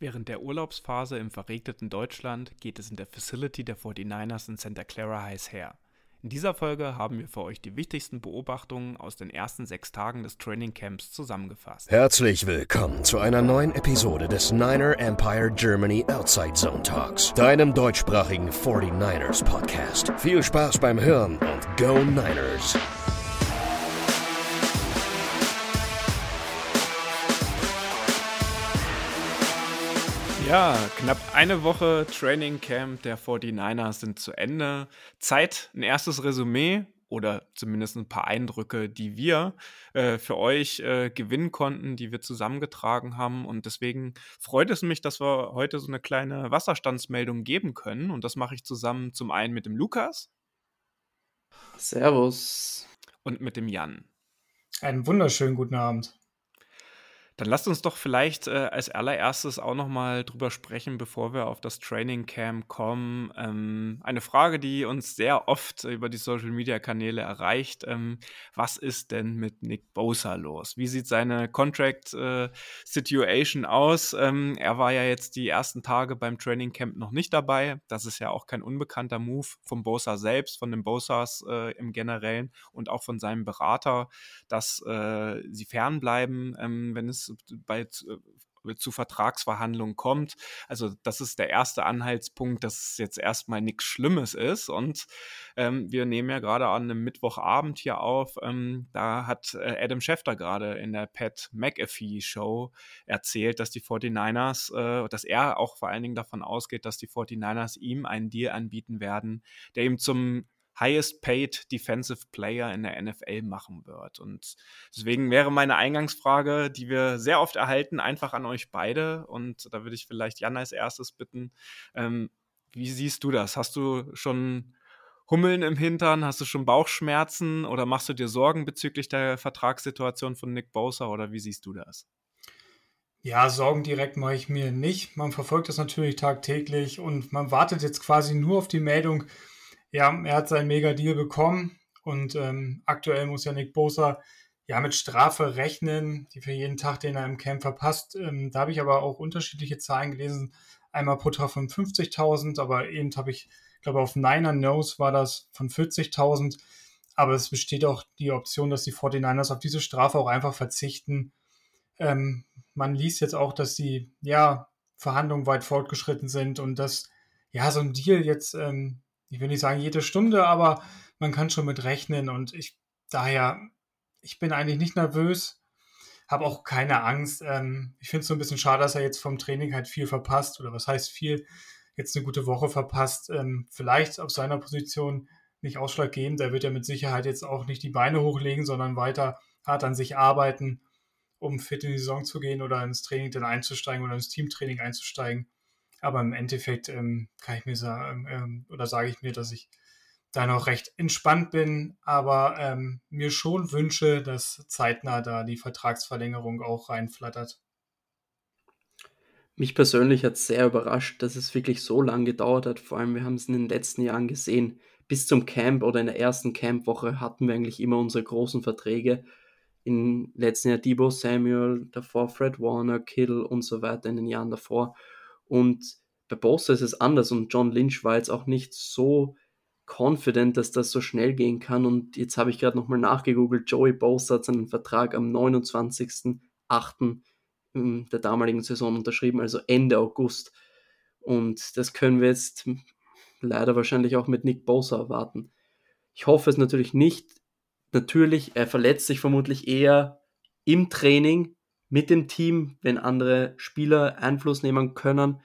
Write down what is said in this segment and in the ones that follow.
Während der Urlaubsphase im verregneten Deutschland geht es in der Facility der 49ers in Santa Clara heiß her. In dieser Folge haben wir für euch die wichtigsten Beobachtungen aus den ersten sechs Tagen des Trainingcamps zusammengefasst. Herzlich willkommen zu einer neuen Episode des Niner Empire Germany Outside Zone Talks, deinem deutschsprachigen 49ers Podcast. Viel Spaß beim Hören und Go Niners! Ja, knapp eine Woche Training Camp der 49ers sind zu Ende. Zeit, ein erstes Resümee oder zumindest ein paar Eindrücke, die wir äh, für euch äh, gewinnen konnten, die wir zusammengetragen haben. Und deswegen freut es mich, dass wir heute so eine kleine Wasserstandsmeldung geben können. Und das mache ich zusammen zum einen mit dem Lukas. Servus. Und mit dem Jan. Einen wunderschönen guten Abend. Dann lasst uns doch vielleicht äh, als allererstes auch noch mal drüber sprechen, bevor wir auf das Training Camp kommen. Ähm, eine Frage, die uns sehr oft über die Social Media Kanäle erreicht: ähm, Was ist denn mit Nick Bosa los? Wie sieht seine Contract äh, Situation aus? Ähm, er war ja jetzt die ersten Tage beim Training Camp noch nicht dabei. Das ist ja auch kein unbekannter Move vom Bosa selbst, von den Bosas äh, im Generellen und auch von seinem Berater, dass äh, sie fernbleiben, ähm, wenn es bei äh, zu Vertragsverhandlungen kommt. Also das ist der erste Anhaltspunkt, dass es jetzt erstmal nichts Schlimmes ist. Und ähm, wir nehmen ja gerade an einem Mittwochabend hier auf. Ähm, da hat äh, Adam Schefter gerade in der Pat McAfee Show erzählt, dass die 49ers, äh, dass er auch vor allen Dingen davon ausgeht, dass die 49ers ihm einen Deal anbieten werden, der ihm zum highest paid defensive player in der NFL machen wird. Und deswegen wäre meine Eingangsfrage, die wir sehr oft erhalten, einfach an euch beide. Und da würde ich vielleicht Jan als erstes bitten. Ähm, wie siehst du das? Hast du schon Hummeln im Hintern? Hast du schon Bauchschmerzen oder machst du dir Sorgen bezüglich der Vertragssituation von Nick Bosa oder wie siehst du das? Ja, Sorgen direkt mache ich mir nicht. Man verfolgt das natürlich tagtäglich und man wartet jetzt quasi nur auf die Meldung, ja, er hat seinen Mega-Deal bekommen und ähm, aktuell muss ja Nick Bosa ja mit Strafe rechnen, die für jeden Tag, den er im Camp verpasst. Ähm, da habe ich aber auch unterschiedliche Zahlen gelesen. Einmal pro Tag von 50.000, aber eben habe ich, glaube auf Niner Nose war das von 40.000. Aber es besteht auch die Option, dass die 49ers auf diese Strafe auch einfach verzichten. Ähm, man liest jetzt auch, dass die ja, Verhandlungen weit fortgeschritten sind und dass ja so ein Deal jetzt ähm, ich will nicht sagen jede Stunde, aber man kann schon mit rechnen und ich daher, ich bin eigentlich nicht nervös, habe auch keine Angst. Ähm, ich finde es so ein bisschen schade, dass er jetzt vom Training halt viel verpasst oder was heißt viel, jetzt eine gute Woche verpasst. Ähm, vielleicht auf seiner Position nicht ausschlaggebend. Er wird ja mit Sicherheit jetzt auch nicht die Beine hochlegen, sondern weiter hart an sich arbeiten, um fit in die Saison zu gehen oder ins Training dann einzusteigen oder ins Teamtraining einzusteigen. Aber im Endeffekt ähm, kann ich mir sagen, ähm, oder sage ich mir, dass ich da noch recht entspannt bin, aber ähm, mir schon wünsche, dass zeitnah da die Vertragsverlängerung auch reinflattert. Mich persönlich hat es sehr überrascht, dass es wirklich so lange gedauert hat. Vor allem, wir haben es in den letzten Jahren gesehen. Bis zum Camp oder in der ersten Campwoche hatten wir eigentlich immer unsere großen Verträge. Im letzten Jahr Debo Samuel, davor Fred Warner, Kittle und so weiter in den Jahren davor. Und bei Bosa ist es anders und John Lynch war jetzt auch nicht so confident, dass das so schnell gehen kann. Und jetzt habe ich gerade nochmal nachgegoogelt. Joey Bosa hat seinen Vertrag am 29.08. der damaligen Saison unterschrieben, also Ende August. Und das können wir jetzt leider wahrscheinlich auch mit Nick Bosa erwarten. Ich hoffe es natürlich nicht. Natürlich, er verletzt sich vermutlich eher im Training mit dem Team, wenn andere Spieler Einfluss nehmen können.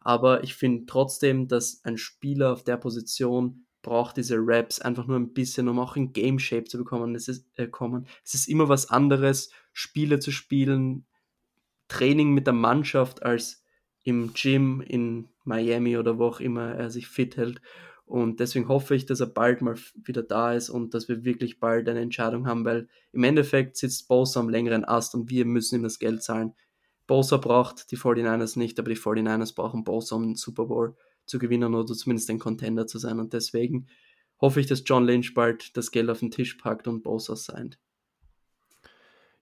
Aber ich finde trotzdem, dass ein Spieler auf der Position braucht diese Raps einfach nur ein bisschen, um auch in Game Shape zu bekommen. Es ist, äh, kommen. Es ist immer was anderes, Spiele zu spielen, Training mit der Mannschaft als im Gym in Miami oder wo auch immer er sich fit hält. Und deswegen hoffe ich, dass er bald mal wieder da ist und dass wir wirklich bald eine Entscheidung haben, weil im Endeffekt sitzt Bosa am längeren Ast und wir müssen ihm das Geld zahlen. Bosa braucht die 49ers nicht, aber die 49ers brauchen Bosa, um den Super Bowl zu gewinnen oder zumindest ein Contender zu sein. Und deswegen hoffe ich, dass John Lynch bald das Geld auf den Tisch packt und Bosa signed.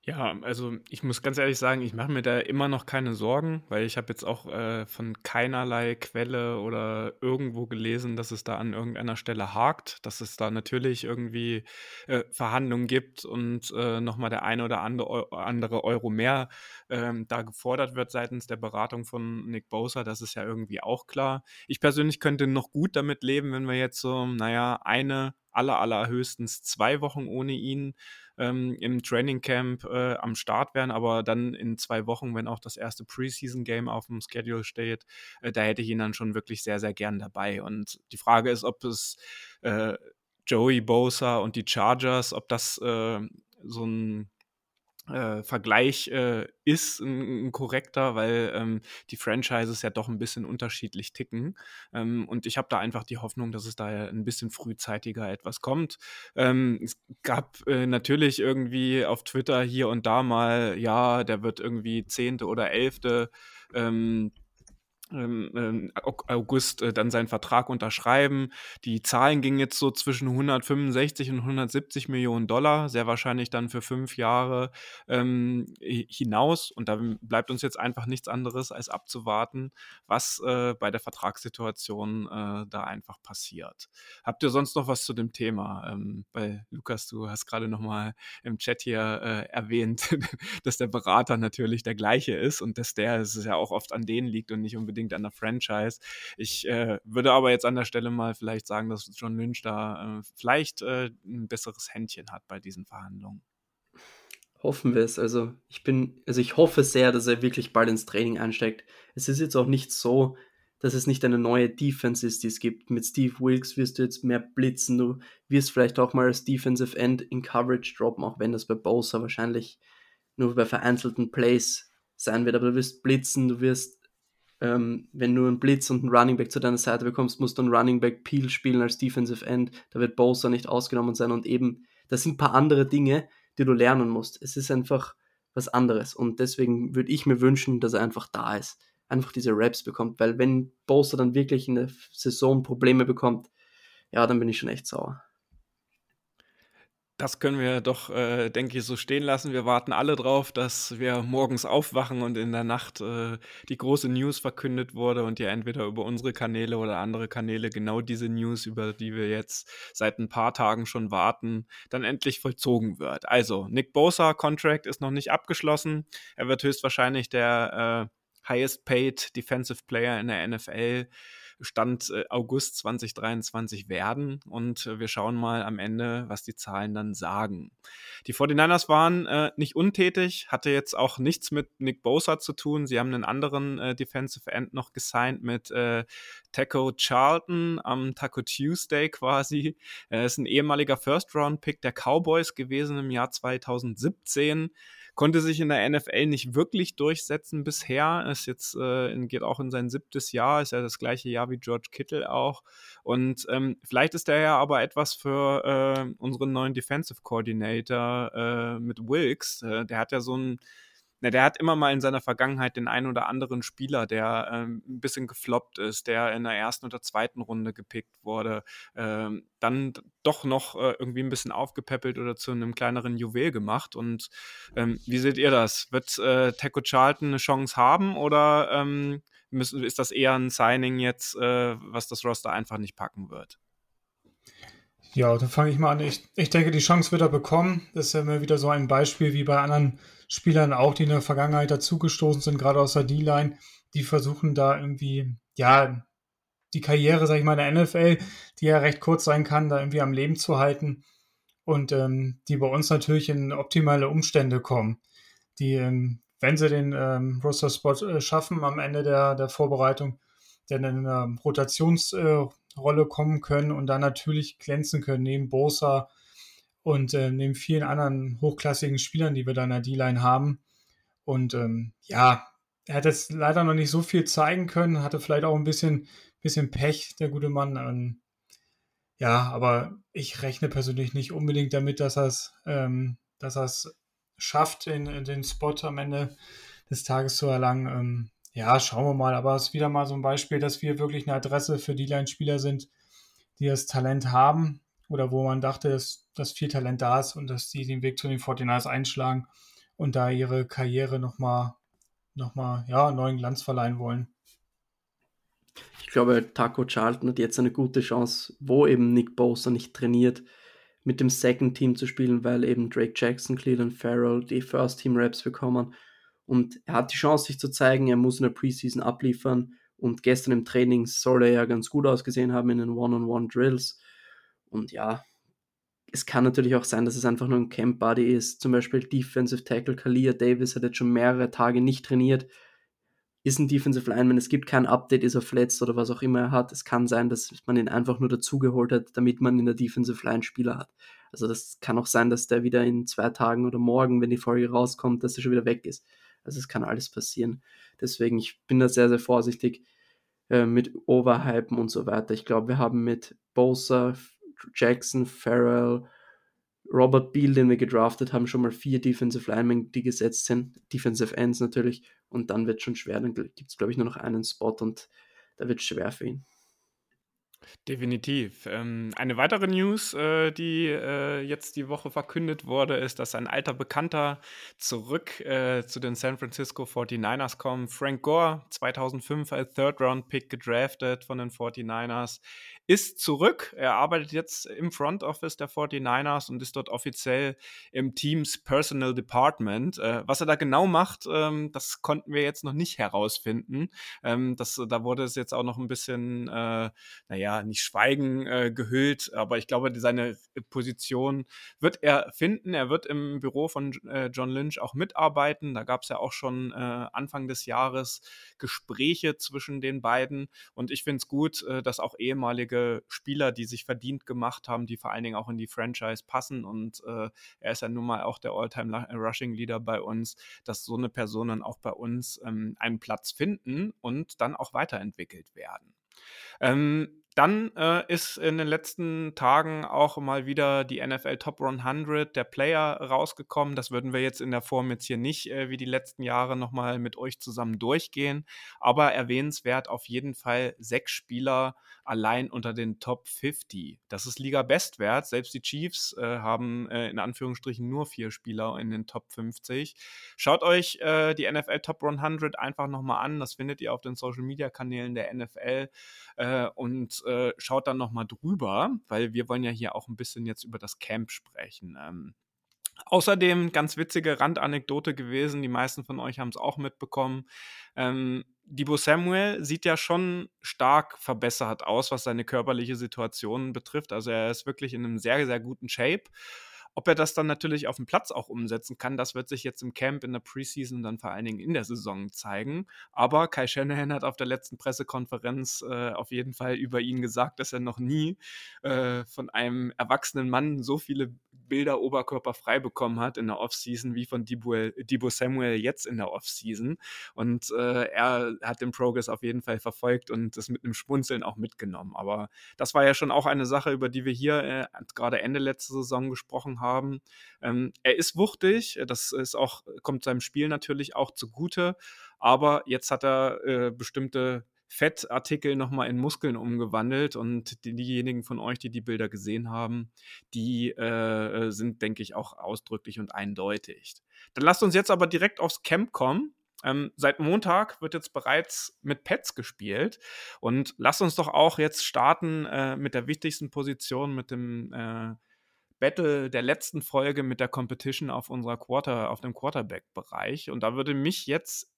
Ja, also ich muss ganz ehrlich sagen, ich mache mir da immer noch keine Sorgen, weil ich habe jetzt auch äh, von keinerlei Quelle oder irgendwo gelesen, dass es da an irgendeiner Stelle hakt, dass es da natürlich irgendwie äh, Verhandlungen gibt und äh, nochmal der eine oder andere, Euro mehr ähm, da gefordert wird seitens der Beratung von Nick Bosa. Das ist ja irgendwie auch klar. Ich persönlich könnte noch gut damit leben, wenn wir jetzt so, naja, eine, aller, allerhöchstens zwei Wochen ohne ihn ähm, im Training Camp äh, am Start wären, aber dann in zwei Wochen, wenn auch das erste Preseason-Game auf dem Schedule steht, äh, da hätte ich ihn dann schon wirklich sehr, sehr gern dabei. Und die Frage ist, ob es äh, Joey Bosa und die Chargers, ob das äh, so ein äh, Vergleich äh, ist ein, ein, korrekter, weil ähm, die Franchises ja doch ein bisschen unterschiedlich ticken. Ähm, und ich habe da einfach die Hoffnung, dass es da ein bisschen frühzeitiger etwas kommt. Ähm, es gab äh, natürlich irgendwie auf Twitter hier und da mal, ja, der wird irgendwie Zehnte oder Elfte. Ähm, ähm, August äh, dann seinen Vertrag unterschreiben. Die Zahlen gingen jetzt so zwischen 165 und 170 Millionen Dollar, sehr wahrscheinlich dann für fünf Jahre ähm, hinaus. Und da bleibt uns jetzt einfach nichts anderes, als abzuwarten, was äh, bei der Vertragssituation äh, da einfach passiert. Habt ihr sonst noch was zu dem Thema? Ähm, weil Lukas, du hast gerade noch mal im Chat hier äh, erwähnt, dass der Berater natürlich der gleiche ist und dass der es ja auch oft an denen liegt und nicht unbedingt unbedingt an der Franchise. Ich äh, würde aber jetzt an der Stelle mal vielleicht sagen, dass John Lynch da äh, vielleicht äh, ein besseres Händchen hat bei diesen Verhandlungen. Hoffen wir es. Also ich bin, also ich hoffe sehr, dass er wirklich bald ins Training einsteigt. Es ist jetzt auch nicht so, dass es nicht eine neue Defense ist, die es gibt. Mit Steve Wilkes wirst du jetzt mehr blitzen. Du wirst vielleicht auch mal als Defensive End in Coverage droppen, auch wenn das bei Bosa wahrscheinlich nur bei vereinzelten Plays sein wird. Aber du wirst blitzen, du wirst ähm, wenn du einen Blitz und einen Running Back zu deiner Seite bekommst, musst du einen Running Back Peel spielen als Defensive End. Da wird Bosa nicht ausgenommen sein und eben, das sind ein paar andere Dinge, die du lernen musst. Es ist einfach was anderes und deswegen würde ich mir wünschen, dass er einfach da ist. Einfach diese Raps bekommt, weil wenn Bosa dann wirklich in der Saison Probleme bekommt, ja, dann bin ich schon echt sauer. Das können wir doch, äh, denke ich, so stehen lassen. Wir warten alle drauf, dass wir morgens aufwachen und in der Nacht äh, die große News verkündet wurde und ja entweder über unsere Kanäle oder andere Kanäle genau diese News, über die wir jetzt seit ein paar Tagen schon warten, dann endlich vollzogen wird. Also, Nick Bosa Contract ist noch nicht abgeschlossen. Er wird höchstwahrscheinlich der äh, highest paid Defensive Player in der NFL Stand äh, August 2023 werden. Und äh, wir schauen mal am Ende, was die Zahlen dann sagen. Die 49ers waren äh, nicht untätig, hatte jetzt auch nichts mit Nick Bosa zu tun. Sie haben einen anderen äh, Defensive End noch gesigned mit Taco Charlton am Taco Tuesday quasi. Er ist ein ehemaliger First-Round-Pick der Cowboys gewesen im Jahr 2017 konnte sich in der NFL nicht wirklich durchsetzen bisher. Ist jetzt äh, geht auch in sein siebtes Jahr, ist ja das gleiche Jahr wie George Kittle auch. Und ähm, vielleicht ist der ja aber etwas für äh, unseren neuen Defensive Coordinator äh, mit Wilkes. Äh, der hat ja so ein na, der hat immer mal in seiner Vergangenheit den einen oder anderen Spieler, der ähm, ein bisschen gefloppt ist, der in der ersten oder zweiten Runde gepickt wurde, ähm, dann doch noch äh, irgendwie ein bisschen aufgepäppelt oder zu einem kleineren Juwel gemacht. Und ähm, wie seht ihr das? Wird äh, Teco Charlton eine Chance haben oder ähm, müssen, ist das eher ein Signing jetzt, äh, was das Roster einfach nicht packen wird? Ja, dann fange ich mal an. Ich, ich denke, die Chance wird er bekommen. Das ist ja immer wieder so ein Beispiel wie bei anderen Spielern auch, die in der Vergangenheit dazugestoßen sind, gerade aus der D-Line, die versuchen da irgendwie, ja, die Karriere, sag ich mal, der NFL, die ja recht kurz sein kann, da irgendwie am Leben zu halten und ähm, die bei uns natürlich in optimale Umstände kommen, die, ähm, wenn sie den ähm, Roster-Spot äh, schaffen am Ende der, der Vorbereitung, dann in eine Rotationsrolle äh, kommen können und dann natürlich glänzen können, neben Bosa, und äh, neben vielen anderen hochklassigen Spielern, die wir da in der D-Line haben. Und ähm, ja, er hat jetzt leider noch nicht so viel zeigen können, hatte vielleicht auch ein bisschen, bisschen Pech, der gute Mann. Ähm, ja, aber ich rechne persönlich nicht unbedingt damit, dass er es ähm, dass er's schafft, in, in, den Spot am Ende des Tages zu erlangen. Ähm, ja, schauen wir mal. Aber es ist wieder mal so ein Beispiel, dass wir wirklich eine Adresse für D-Line-Spieler sind, die das Talent haben oder wo man dachte, dass, dass viel Talent da ist und dass die den Weg zu den 49ers einschlagen. und da ihre Karriere nochmal noch mal, ja, neuen Glanz verleihen wollen. Ich glaube, Taco Charlton hat jetzt eine gute Chance, wo eben Nick Bosa nicht trainiert, mit dem Second Team zu spielen, weil eben Drake Jackson, Cleveland Farrell die First Team Raps bekommen. Und er hat die Chance, sich zu zeigen, er muss in der Preseason abliefern. Und gestern im Training soll er ja ganz gut ausgesehen haben in den One-on-One-Drills. Und ja, es kann natürlich auch sein, dass es einfach nur ein Camp-Buddy ist. Zum Beispiel Defensive Tackle Kalia Davis hat jetzt schon mehrere Tage nicht trainiert. Ist ein Defensive Lineman, es gibt kein Update, ist er verletzt oder was auch immer er hat. Es kann sein, dass man ihn einfach nur dazugeholt hat, damit man in der Defensive Line Spieler hat. Also das kann auch sein, dass der wieder in zwei Tagen oder morgen, wenn die Folge rauskommt, dass er schon wieder weg ist. Also es kann alles passieren. Deswegen, ich bin da sehr, sehr vorsichtig äh, mit Overhypen und so weiter. Ich glaube, wir haben mit Bosa, Jackson, Farrell, Robert Beal, den wir gedraftet haben, schon mal vier Defensive Linemen, die gesetzt sind. Defensive Ends natürlich. Und dann wird es schon schwer. Dann gibt es, glaube ich, nur noch einen Spot und da wird es schwer für ihn. Definitiv. Ähm, eine weitere News, äh, die äh, jetzt die Woche verkündet wurde, ist, dass ein alter Bekannter zurück äh, zu den San Francisco 49ers kommt. Frank Gore, 2005 als Third-Round-Pick gedraftet von den 49ers, ist zurück. Er arbeitet jetzt im Front Office der 49ers und ist dort offiziell im Teams Personal Department. Äh, was er da genau macht, ähm, das konnten wir jetzt noch nicht herausfinden. Ähm, das, da wurde es jetzt auch noch ein bisschen, äh, naja, nicht Schweigen äh, gehüllt, aber ich glaube, seine Position wird er finden. Er wird im Büro von äh, John Lynch auch mitarbeiten. Da gab es ja auch schon äh, Anfang des Jahres Gespräche zwischen den beiden und ich finde es gut, äh, dass auch ehemalige Spieler, die sich verdient gemacht haben, die vor allen Dingen auch in die Franchise passen. Und äh, er ist ja nun mal auch der All-Time-Rushing-Leader bei uns, dass so eine Person dann auch bei uns ähm, einen Platz finden und dann auch weiterentwickelt werden. Ähm, dann äh, ist in den letzten Tagen auch mal wieder die NFL Top 100 der Player rausgekommen. Das würden wir jetzt in der Form jetzt hier nicht äh, wie die letzten Jahre nochmal mit euch zusammen durchgehen. Aber erwähnenswert auf jeden Fall sechs Spieler allein unter den Top 50. Das ist Liga-Bestwert. Selbst die Chiefs äh, haben äh, in Anführungsstrichen nur vier Spieler in den Top 50. Schaut euch äh, die NFL Top 100 einfach nochmal an. Das findet ihr auf den Social-Media-Kanälen der NFL. Äh, und äh, schaut dann nochmal drüber, weil wir wollen ja hier auch ein bisschen jetzt über das Camp sprechen. Ähm, Außerdem ganz witzige Randanekdote gewesen, die meisten von euch haben es auch mitbekommen. Ähm, Debo Samuel sieht ja schon stark verbessert aus, was seine körperliche Situation betrifft. Also er ist wirklich in einem sehr, sehr guten Shape. Ob er das dann natürlich auf dem Platz auch umsetzen kann, das wird sich jetzt im Camp, in der Preseason, dann vor allen Dingen in der Saison zeigen. Aber Kai Shanahan hat auf der letzten Pressekonferenz äh, auf jeden Fall über ihn gesagt, dass er noch nie äh, von einem erwachsenen Mann so viele Bilder oberkörperfrei bekommen hat in der Offseason wie von Debo, Samuel jetzt in der Offseason. Und äh, er hat den Progress auf jeden Fall verfolgt und das mit einem Schmunzeln auch mitgenommen. Aber das war ja schon auch eine Sache, über die wir hier äh, gerade Ende letzte Saison gesprochen haben. Ähm, er ist wuchtig, das ist auch, kommt seinem Spiel natürlich auch zugute, aber jetzt hat er äh, bestimmte Fettartikel nochmal in Muskeln umgewandelt und die, diejenigen von euch, die die Bilder gesehen haben, die äh, sind, denke ich, auch ausdrücklich und eindeutig. Dann lasst uns jetzt aber direkt aufs Camp kommen. Ähm, seit Montag wird jetzt bereits mit Pets gespielt und lasst uns doch auch jetzt starten äh, mit der wichtigsten Position, mit dem äh, Battle der letzten Folge mit der Competition auf unserer Quarter, auf dem Quarterback-Bereich. Und da würde mich jetzt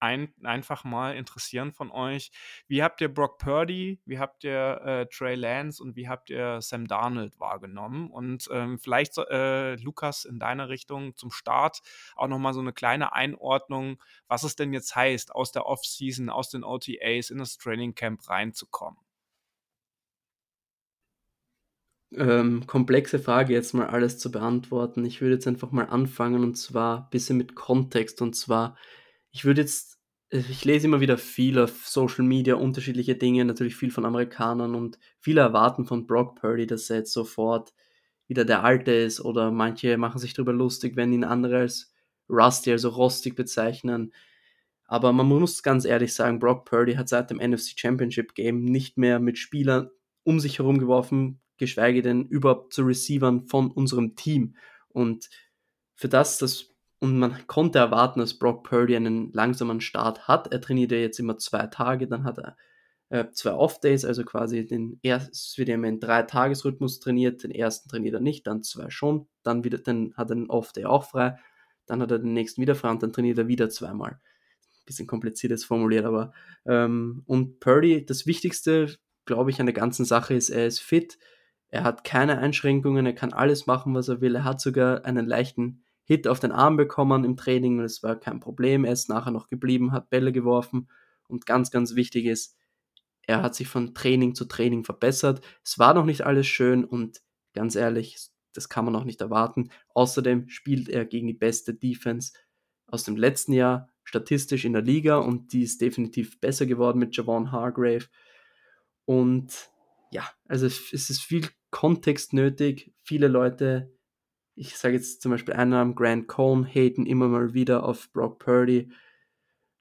ein, einfach mal interessieren von euch. Wie habt ihr Brock Purdy, wie habt ihr äh, Trey Lance und wie habt ihr Sam Darnold wahrgenommen? Und ähm, vielleicht, äh, Lukas, in deiner Richtung zum Start auch nochmal so eine kleine Einordnung, was es denn jetzt heißt, aus der Offseason, aus den OTAs in das Training Camp reinzukommen. Ähm, komplexe Frage jetzt mal alles zu beantworten. Ich würde jetzt einfach mal anfangen und zwar ein bisschen mit Kontext und zwar ich würde jetzt, äh, ich lese immer wieder viel auf Social Media, unterschiedliche Dinge, natürlich viel von Amerikanern und viele erwarten von Brock Purdy, dass er jetzt sofort wieder der Alte ist oder manche machen sich darüber lustig, wenn ihn andere als rusty, also rostig bezeichnen. Aber man muss ganz ehrlich sagen, Brock Purdy hat seit dem NFC Championship Game nicht mehr mit Spielern um sich herum geworfen, geschweige denn überhaupt zu Receivern von unserem Team. Und für das, dass und man konnte erwarten, dass Brock Purdy einen langsamen Start hat. Er trainiert ja jetzt immer zwei Tage, dann hat er äh, zwei Off-Days, also quasi den ersten, wird er immer in drei Tagesrhythmus trainiert, den ersten trainiert er nicht, dann zwei schon, dann wieder, dann hat er einen Off-Day auch frei, dann hat er den nächsten wieder frei und dann trainiert er wieder zweimal. Bisschen kompliziertes formuliert, aber ähm, und Purdy, das Wichtigste, glaube ich, an der ganzen Sache ist, er ist fit, er hat keine Einschränkungen, er kann alles machen, was er will, er hat sogar einen leichten Hit auf den Arm bekommen im Training, das war kein Problem, er ist nachher noch geblieben, hat Bälle geworfen und ganz, ganz wichtig ist, er hat sich von Training zu Training verbessert. Es war noch nicht alles schön und ganz ehrlich, das kann man auch nicht erwarten. Außerdem spielt er gegen die beste Defense aus dem letzten Jahr statistisch in der Liga und die ist definitiv besser geworden mit Javon Hargrave. Und ja, also es ist viel Kontext nötig. Viele Leute, ich sage jetzt zum Beispiel einen Namen, Grant Cohn, haten immer mal wieder auf Brock Purdy,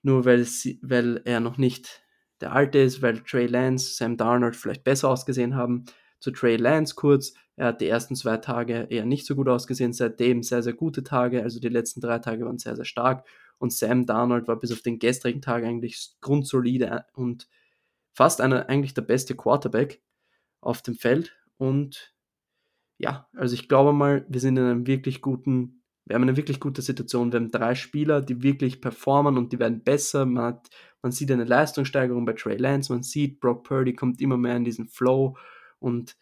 nur weil, sie, weil er noch nicht der alte ist, weil Trey Lance, Sam Darnold vielleicht besser ausgesehen haben. Zu Trey Lance kurz, er hat die ersten zwei Tage eher nicht so gut ausgesehen, seitdem sehr, sehr gute Tage, also die letzten drei Tage waren sehr, sehr stark und Sam Darnold war bis auf den gestrigen Tag eigentlich grundsolide und fast einer, eigentlich der beste Quarterback auf dem Feld. Und ja, also ich glaube mal, wir sind in einem wirklich guten wir haben eine wirklich gute Situation. Wir haben drei Spieler, die wirklich performen und die werden besser. Man, hat, man sieht eine Leistungssteigerung bei Trey Lance, man sieht, Brock Purdy kommt immer mehr in diesen Flow. Und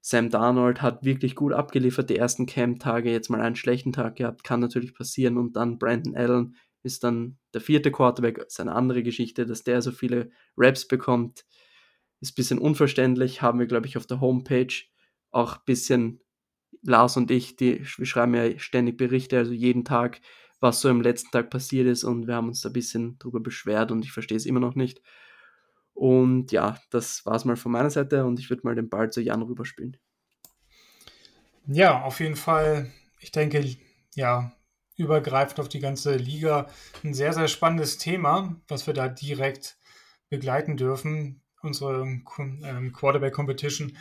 Sam Darnold hat wirklich gut abgeliefert. Die ersten Camp-Tage, jetzt mal einen schlechten Tag gehabt, kann natürlich passieren. Und dann Brandon Allen ist dann der vierte Quarterback, ist eine andere Geschichte, dass der so viele Raps bekommt, ist ein bisschen unverständlich, haben wir glaube ich auf der Homepage auch ein bisschen Lars und ich, die, wir schreiben ja ständig Berichte, also jeden Tag, was so im letzten Tag passiert ist und wir haben uns da ein bisschen drüber beschwert und ich verstehe es immer noch nicht. Und ja, das war es mal von meiner Seite und ich würde mal den Ball zu Jan rüberspielen. Ja, auf jeden Fall. Ich denke, ja, übergreifend auf die ganze Liga ein sehr, sehr spannendes Thema, was wir da direkt begleiten dürfen. Unsere ähm, Quarterback Competition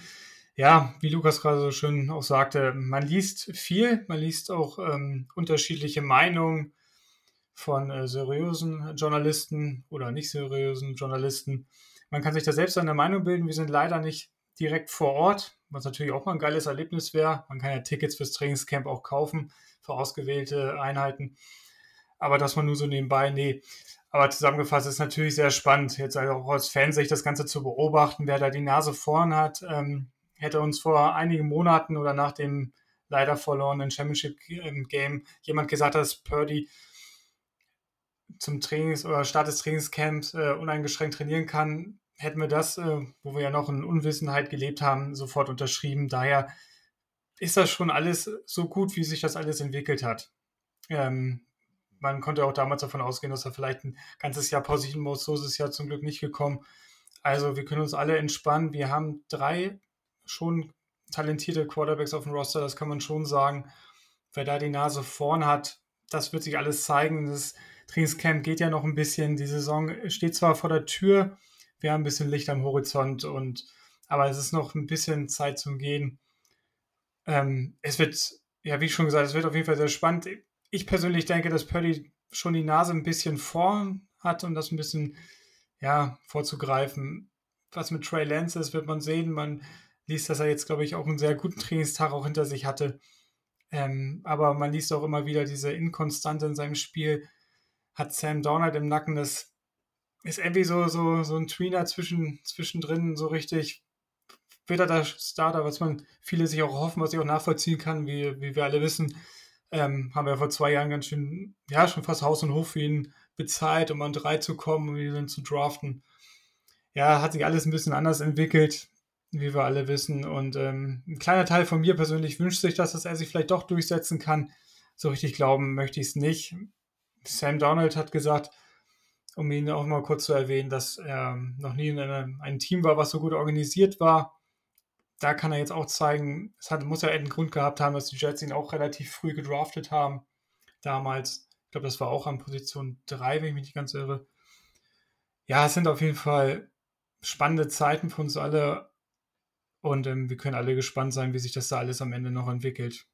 ja, wie Lukas gerade so schön auch sagte, man liest viel, man liest auch ähm, unterschiedliche Meinungen von äh, seriösen Journalisten oder nicht seriösen Journalisten. Man kann sich da selbst eine Meinung bilden. Wir sind leider nicht direkt vor Ort, was natürlich auch mal ein geiles Erlebnis wäre. Man kann ja Tickets fürs Trainingscamp auch kaufen für ausgewählte Einheiten. Aber das man nur so nebenbei, nee. Aber zusammengefasst ist natürlich sehr spannend, jetzt also auch als Fan sich das Ganze zu beobachten, wer da die Nase vorn hat. Ähm, hätte uns vor einigen Monaten oder nach dem leider verlorenen Championship-Game jemand gesagt, dass Purdy zum Trainings- oder Start des Trainingscamps äh, uneingeschränkt trainieren kann, hätten wir das, äh, wo wir ja noch in Unwissenheit gelebt haben, sofort unterschrieben. Daher ist das schon alles so gut, wie sich das alles entwickelt hat. Ähm, man konnte auch damals davon ausgehen, dass er vielleicht ein ganzes Jahr pausieren muss. So ist es ja zum Glück nicht gekommen. Also wir können uns alle entspannen. Wir haben drei schon talentierte Quarterbacks auf dem Roster, das kann man schon sagen. Wer da die Nase vorn hat, das wird sich alles zeigen. Das Trainingscamp geht ja noch ein bisschen. Die Saison steht zwar vor der Tür, wir haben ein bisschen Licht am Horizont, und, aber es ist noch ein bisschen Zeit zum Gehen. Ähm, es wird, ja, wie schon gesagt, es wird auf jeden Fall sehr spannend. Ich persönlich denke, dass Purdy schon die Nase ein bisschen vorn hat, um das ein bisschen ja, vorzugreifen. Was mit Trey Lance ist, wird man sehen. Man liest, dass er jetzt, glaube ich, auch einen sehr guten Trainingstag auch hinter sich hatte. Ähm, aber man liest auch immer wieder diese Inkonstante in seinem Spiel. Hat Sam Donald im Nacken, das ist irgendwie so, so, so ein Tweener zwischen, zwischendrin, so richtig. Wird er der Starter, was man viele sich auch hoffen, was ich auch nachvollziehen kann, wie, wie wir alle wissen, ähm, haben wir vor zwei Jahren ganz schön, ja, schon fast Haus und Hof für ihn bezahlt, um an drei zu kommen und ihn zu draften. Ja, hat sich alles ein bisschen anders entwickelt wie wir alle wissen. Und ähm, ein kleiner Teil von mir persönlich wünscht sich, dass er sich vielleicht doch durchsetzen kann. So richtig glauben möchte ich es nicht. Sam Donald hat gesagt, um ihn auch mal kurz zu erwähnen, dass er noch nie in einem, einem Team war, was so gut organisiert war. Da kann er jetzt auch zeigen, es hat, muss ja einen Grund gehabt haben, dass die Jets ihn auch relativ früh gedraftet haben. Damals, ich glaube, das war auch an Position 3, wenn ich mich nicht ganz irre. Ja, es sind auf jeden Fall spannende Zeiten für uns alle und ähm, wir können alle gespannt sein, wie sich das da alles am Ende noch entwickelt.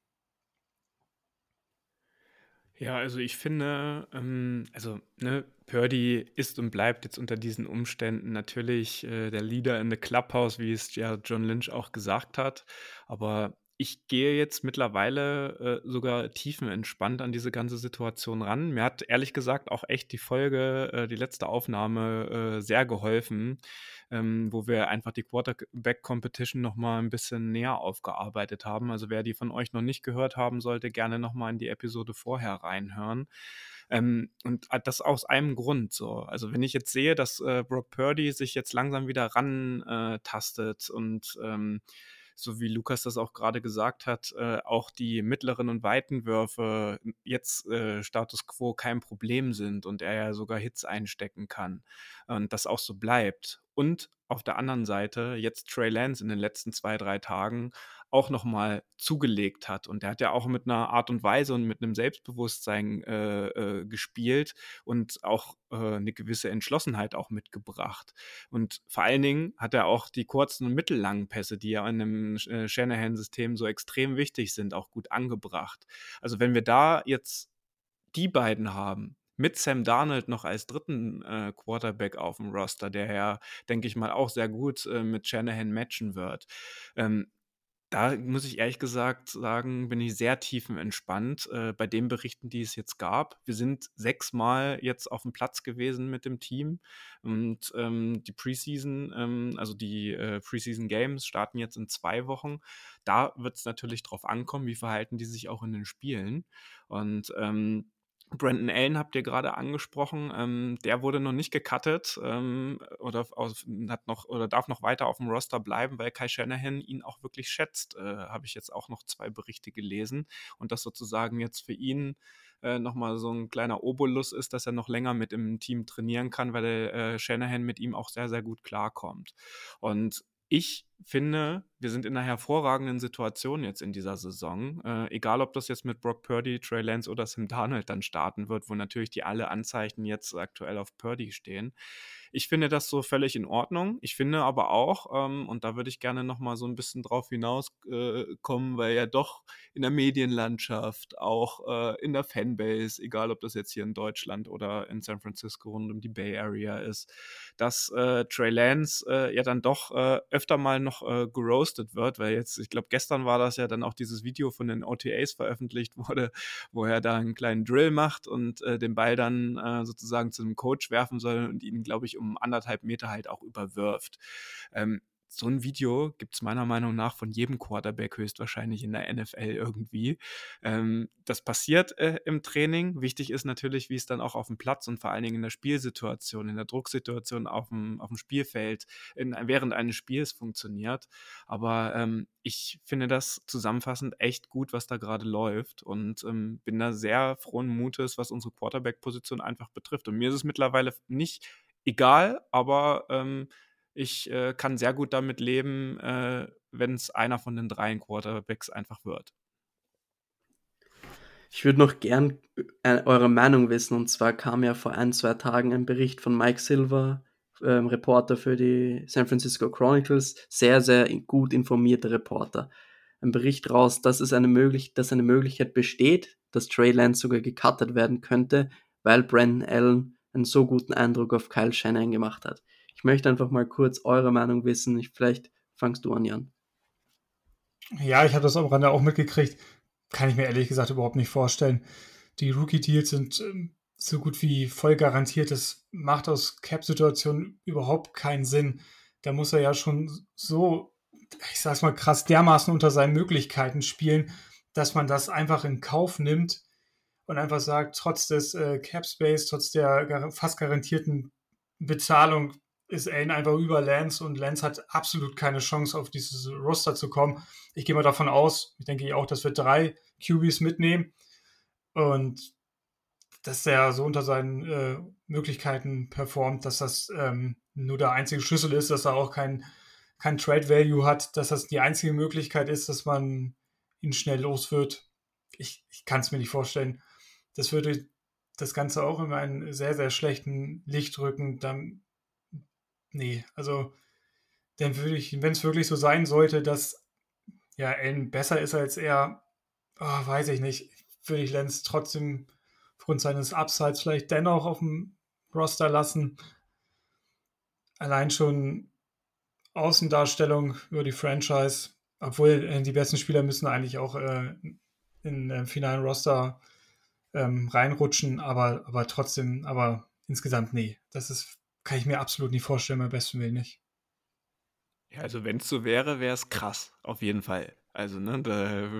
Ja, also ich finde, ähm, also ne, Purdy ist und bleibt jetzt unter diesen Umständen natürlich äh, der Leader in the Clubhouse, wie es ja John Lynch auch gesagt hat. Aber ich gehe jetzt mittlerweile äh, sogar tiefenentspannt an diese ganze Situation ran. Mir hat ehrlich gesagt auch echt die Folge, äh, die letzte Aufnahme äh, sehr geholfen, ähm, wo wir einfach die Quarterback-Competition nochmal ein bisschen näher aufgearbeitet haben. Also wer die von euch noch nicht gehört haben sollte, gerne nochmal in die Episode vorher reinhören. Ähm, und das aus einem Grund so. Also wenn ich jetzt sehe, dass äh, Brock Purdy sich jetzt langsam wieder rantastet und ähm, so wie Lukas das auch gerade gesagt hat, äh, auch die mittleren und weiten Würfe jetzt äh, Status quo kein Problem sind und er ja sogar Hits einstecken kann und das auch so bleibt. Und auf der anderen Seite jetzt Trey Lance in den letzten zwei, drei Tagen auch nochmal zugelegt hat. Und der hat ja auch mit einer Art und Weise und mit einem Selbstbewusstsein äh, äh, gespielt und auch äh, eine gewisse Entschlossenheit auch mitgebracht. Und vor allen Dingen hat er auch die kurzen und mittellangen Pässe, die ja in einem äh, Shanahan-System so extrem wichtig sind, auch gut angebracht. Also wenn wir da jetzt die beiden haben, mit Sam Darnold noch als dritten äh, Quarterback auf dem Roster, der ja, denke ich mal, auch sehr gut äh, mit Shanahan matchen wird. Ähm, da muss ich ehrlich gesagt sagen, bin ich sehr tiefenentspannt äh, bei den Berichten, die es jetzt gab. Wir sind sechsmal jetzt auf dem Platz gewesen mit dem Team und ähm, die Preseason, ähm, also die äh, Preseason Games starten jetzt in zwei Wochen. Da wird es natürlich drauf ankommen, wie verhalten die sich auch in den Spielen und ähm, Brandon Allen habt ihr gerade angesprochen. Ähm, der wurde noch nicht gecuttet ähm, oder, aus, hat noch, oder darf noch weiter auf dem Roster bleiben, weil Kai Shanahan ihn auch wirklich schätzt. Äh, Habe ich jetzt auch noch zwei Berichte gelesen. Und das sozusagen jetzt für ihn äh, nochmal so ein kleiner Obolus ist, dass er noch länger mit im Team trainieren kann, weil äh, Shanahan mit ihm auch sehr, sehr gut klarkommt. Und ich finde, wir sind in einer hervorragenden Situation jetzt in dieser Saison. Äh, egal, ob das jetzt mit Brock Purdy, Trey Lance oder Sam Darnold dann starten wird, wo natürlich die alle Anzeichen jetzt aktuell auf Purdy stehen. Ich finde das so völlig in Ordnung. Ich finde aber auch, ähm, und da würde ich gerne noch mal so ein bisschen drauf hinauskommen, äh, weil ja doch in der Medienlandschaft, auch äh, in der Fanbase, egal ob das jetzt hier in Deutschland oder in San Francisco rund um die Bay Area ist, dass äh, Trey Lance äh, ja dann doch äh, öfter mal noch äh, geroastet wird, weil jetzt, ich glaube, gestern war das ja dann auch dieses Video von den OTAs veröffentlicht wurde, wo er da einen kleinen Drill macht und den Ball dann sozusagen zu einem Coach werfen soll und ihn, glaube ich, um anderthalb Meter halt auch überwirft. Ähm, so ein Video gibt es meiner Meinung nach von jedem Quarterback höchstwahrscheinlich in der NFL irgendwie. Ähm, das passiert äh, im Training. Wichtig ist natürlich, wie es dann auch auf dem Platz und vor allen Dingen in der Spielsituation, in der Drucksituation auf dem, auf dem Spielfeld in, während eines Spiels funktioniert. Aber ähm, ich finde das zusammenfassend echt gut, was da gerade läuft und ähm, bin da sehr frohen Mutes, was unsere Quarterback-Position einfach betrifft. Und mir ist es mittlerweile nicht egal, aber ähm, ich äh, kann sehr gut damit leben, äh, wenn es einer von den dreien Quarterbacks einfach wird. Ich würde noch gern äh, eure Meinung wissen. Und zwar kam ja vor ein, zwei Tagen ein Bericht von Mike Silver, ähm, Reporter für die San Francisco Chronicles, sehr, sehr gut informierter Reporter. Ein Bericht raus, dass es eine, möglich dass eine Möglichkeit besteht, dass Trey Lance sogar gecuttet werden könnte, weil Brandon Allen einen so guten Eindruck auf Kyle Shannon gemacht hat. Möchte einfach mal kurz eure Meinung wissen. Ich, vielleicht fangst du an, Jan. Ja, ich habe das am Rande auch mitgekriegt. Kann ich mir ehrlich gesagt überhaupt nicht vorstellen. Die Rookie-Deals sind ähm, so gut wie voll garantiert. Das macht aus Cap-Situationen überhaupt keinen Sinn. Da muss er ja schon so, ich sag's mal krass, dermaßen unter seinen Möglichkeiten spielen, dass man das einfach in Kauf nimmt und einfach sagt, trotz des äh, Cap Space, trotz der gar fast garantierten Bezahlung ist Allen einfach über Lance und Lance hat absolut keine Chance, auf dieses Roster zu kommen. Ich gehe mal davon aus, ich denke auch, dass wir drei QBs mitnehmen und dass er so unter seinen äh, Möglichkeiten performt, dass das ähm, nur der einzige Schlüssel ist, dass er auch kein, kein Trade Value hat, dass das die einzige Möglichkeit ist, dass man ihn schnell los wird. Ich, ich kann es mir nicht vorstellen das würde das Ganze auch in einen sehr, sehr schlechten Licht rücken. Dann, nee, also, dann würde ich, wenn es wirklich so sein sollte, dass ja, Allen besser ist als er, oh, weiß ich nicht, würde ich Lenz trotzdem aufgrund seines Upsides vielleicht dennoch auf dem Roster lassen. Allein schon Außendarstellung über die Franchise, obwohl äh, die besten Spieler müssen eigentlich auch äh, in den finalen Roster ähm, reinrutschen, aber, aber trotzdem, aber insgesamt nee. Das ist, kann ich mir absolut nicht vorstellen, beim besten Willen nicht. Ja, also wenn es so wäre, wäre es krass, auf jeden Fall. Also, ne, da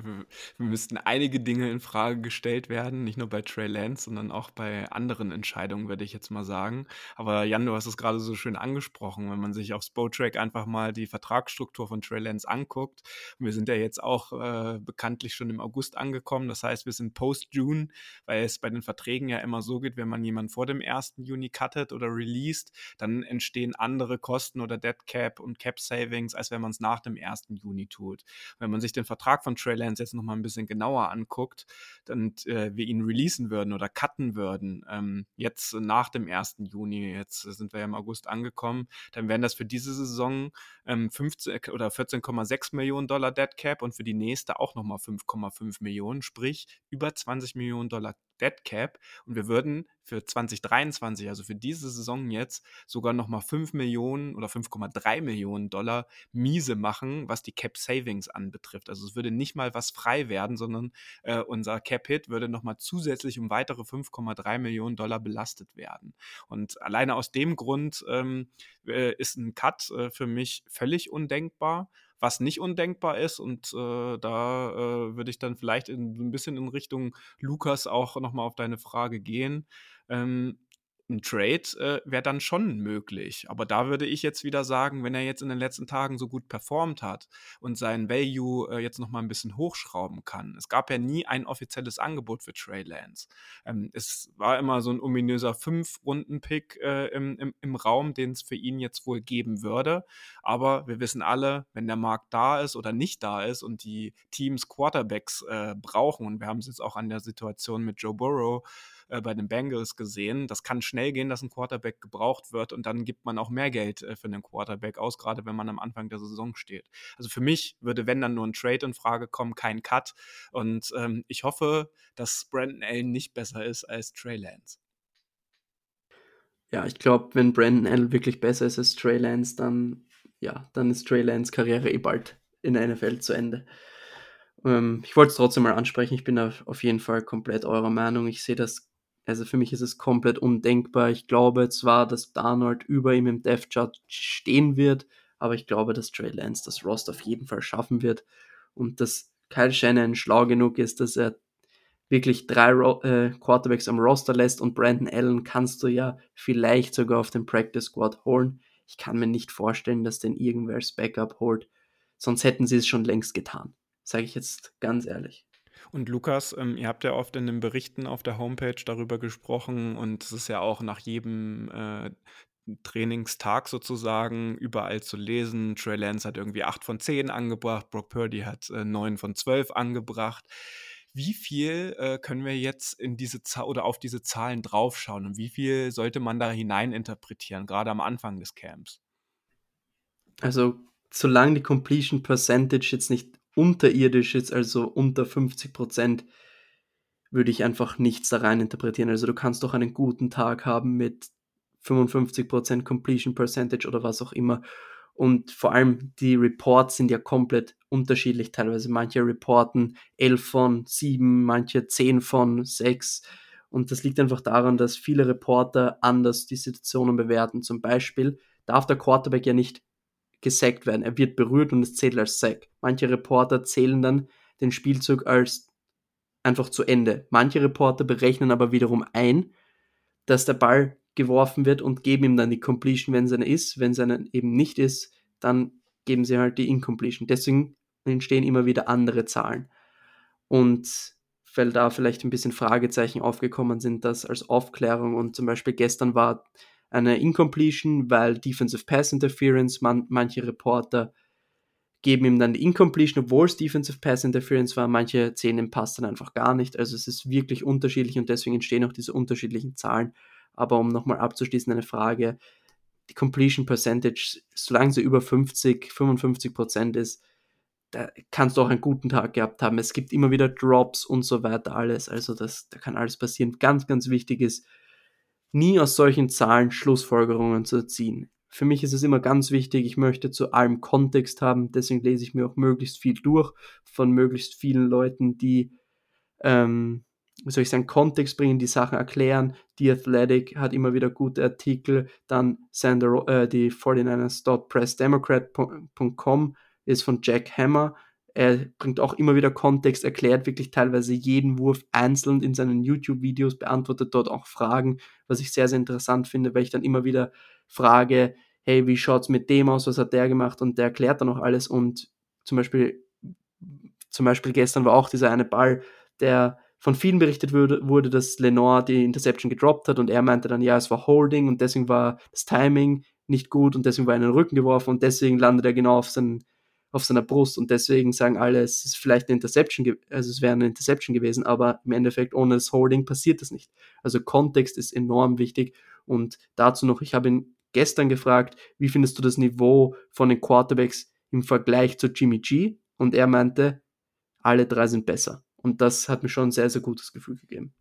müssten einige Dinge in Frage gestellt werden, nicht nur bei Trey Lance, sondern auch bei anderen Entscheidungen, würde ich jetzt mal sagen. Aber Jan, du hast es gerade so schön angesprochen, wenn man sich auf Spotrack einfach mal die Vertragsstruktur von Trey Lance anguckt. Wir sind ja jetzt auch äh, bekanntlich schon im August angekommen. Das heißt, wir sind post-June, weil es bei den Verträgen ja immer so geht, wenn man jemanden vor dem 1. Juni cuttet oder released, dann entstehen andere Kosten oder Dead Cap und Cap Savings, als wenn man es nach dem 1. Juni tut. Wenn man sich den Vertrag von Trey Lance jetzt nochmal ein bisschen genauer anguckt und äh, wir ihn releasen würden oder cutten würden, ähm, jetzt nach dem 1. Juni, jetzt sind wir ja im August angekommen, dann wären das für diese Saison ähm, 15 oder 14,6 Millionen Dollar Dead Cap und für die nächste auch nochmal 5,5 Millionen, sprich über 20 Millionen Dollar Dead Cap und wir würden für 2023, also für diese Saison jetzt, sogar nochmal 5 Millionen oder 5,3 Millionen Dollar miese machen, was die Cap Savings anbetrifft. Also es würde nicht mal was frei werden, sondern äh, unser Cap Hit würde nochmal zusätzlich um weitere 5,3 Millionen Dollar belastet werden. Und alleine aus dem Grund ähm, äh, ist ein Cut äh, für mich völlig undenkbar was nicht undenkbar ist. Und äh, da äh, würde ich dann vielleicht in, ein bisschen in Richtung Lukas auch nochmal auf deine Frage gehen. Ähm, ein Trade äh, wäre dann schon möglich. Aber da würde ich jetzt wieder sagen, wenn er jetzt in den letzten Tagen so gut performt hat und sein Value äh, jetzt noch mal ein bisschen hochschrauben kann. Es gab ja nie ein offizielles Angebot für Trey Lance. Ähm, es war immer so ein ominöser Fünf-Runden-Pick äh, im, im, im Raum, den es für ihn jetzt wohl geben würde. Aber wir wissen alle, wenn der Markt da ist oder nicht da ist und die Teams Quarterbacks äh, brauchen, und wir haben es jetzt auch an der Situation mit Joe Burrow, äh, bei den Bengals gesehen. Das kann schnell gehen, dass ein Quarterback gebraucht wird und dann gibt man auch mehr Geld äh, für einen Quarterback aus, gerade wenn man am Anfang der Saison steht. Also für mich würde, wenn dann nur ein Trade in Frage kommen, kein Cut. Und ähm, ich hoffe, dass Brandon Allen nicht besser ist als Trey Lance. Ja, ich glaube, wenn Brandon Allen wirklich besser ist als Trey Lance, dann ja, dann ist Trey Lance Karriere eh bald in der NFL zu Ende. Ähm, ich wollte es trotzdem mal ansprechen. Ich bin auf, auf jeden Fall komplett eurer Meinung. Ich sehe das also für mich ist es komplett undenkbar. Ich glaube zwar, dass Darnold über ihm im Death Chart stehen wird, aber ich glaube, dass Trey Lance das Rost auf jeden Fall schaffen wird und dass Kyle Shannon schlau genug ist, dass er wirklich drei äh, Quarterbacks am Roster lässt und Brandon Allen kannst du ja vielleicht sogar auf den Practice Squad holen. Ich kann mir nicht vorstellen, dass den irgendwer als Backup holt, sonst hätten sie es schon längst getan. Sage ich jetzt ganz ehrlich. Und Lukas, ähm, ihr habt ja oft in den Berichten auf der Homepage darüber gesprochen und es ist ja auch nach jedem äh, Trainingstag sozusagen überall zu lesen. Trey Lance hat irgendwie 8 von 10 angebracht, Brock Purdy hat äh, 9 von 12 angebracht. Wie viel äh, können wir jetzt in diese Zahl oder auf diese Zahlen draufschauen und wie viel sollte man da hineininterpretieren, gerade am Anfang des Camps? Also, solange die Completion Percentage jetzt nicht unterirdisch ist, also unter 50 Prozent, würde ich einfach nichts da rein interpretieren. Also du kannst doch einen guten Tag haben mit 55 Prozent Completion Percentage oder was auch immer. Und vor allem die Reports sind ja komplett unterschiedlich teilweise. Manche reporten 11 von 7, manche 10 von 6. Und das liegt einfach daran, dass viele Reporter anders die Situationen bewerten. Zum Beispiel darf der Quarterback ja nicht gesackt werden. Er wird berührt und es zählt als Sack. Manche Reporter zählen dann den Spielzug als einfach zu Ende. Manche Reporter berechnen aber wiederum ein, dass der Ball geworfen wird und geben ihm dann die Completion, wenn es eine ist. Wenn es eine eben nicht ist, dann geben sie halt die Incompletion. Deswegen entstehen immer wieder andere Zahlen. Und weil da vielleicht ein bisschen Fragezeichen aufgekommen sind, das als Aufklärung und zum Beispiel gestern war eine Incompletion, weil Defensive Pass Interference, man, manche Reporter geben ihm dann die Incompletion, obwohl es Defensive Pass Interference war, manche zählen den Pass dann einfach gar nicht. Also es ist wirklich unterschiedlich und deswegen entstehen auch diese unterschiedlichen Zahlen. Aber um nochmal abzuschließen, eine Frage, die Completion Percentage, solange sie über 50, 55 Prozent ist, da kannst du auch einen guten Tag gehabt haben. Es gibt immer wieder Drops und so weiter, alles. Also das, da kann alles passieren. Ganz, ganz wichtig ist, nie aus solchen Zahlen Schlussfolgerungen zu ziehen. Für mich ist es immer ganz wichtig, ich möchte zu allem Kontext haben, deswegen lese ich mir auch möglichst viel durch von möglichst vielen Leuten, die, ähm, wie soll ich sagen, Kontext bringen, die Sachen erklären. Die Athletic hat immer wieder gute Artikel, dann Sander, äh, die 49ers.pressdemocrat.com ist von Jack Hammer. Er bringt auch immer wieder Kontext, erklärt wirklich teilweise jeden Wurf einzeln in seinen YouTube-Videos, beantwortet dort auch Fragen, was ich sehr, sehr interessant finde, weil ich dann immer wieder frage, hey, wie schaut's mit dem aus, was hat der gemacht? Und der erklärt dann auch alles. Und zum Beispiel, zum Beispiel gestern war auch dieser eine Ball, der von vielen berichtet wurde, wurde, dass Lenore die Interception gedroppt hat und er meinte dann, ja, es war Holding und deswegen war das Timing nicht gut und deswegen war er in den Rücken geworfen und deswegen landet er genau auf seinen auf seiner Brust und deswegen sagen alle, es ist vielleicht eine Interception, also es wäre eine Interception gewesen, aber im Endeffekt ohne das Holding passiert das nicht. Also Kontext ist enorm wichtig und dazu noch, ich habe ihn gestern gefragt, wie findest du das Niveau von den Quarterbacks im Vergleich zu Jimmy G? Und er meinte, alle drei sind besser. Und das hat mir schon ein sehr, sehr gutes Gefühl gegeben.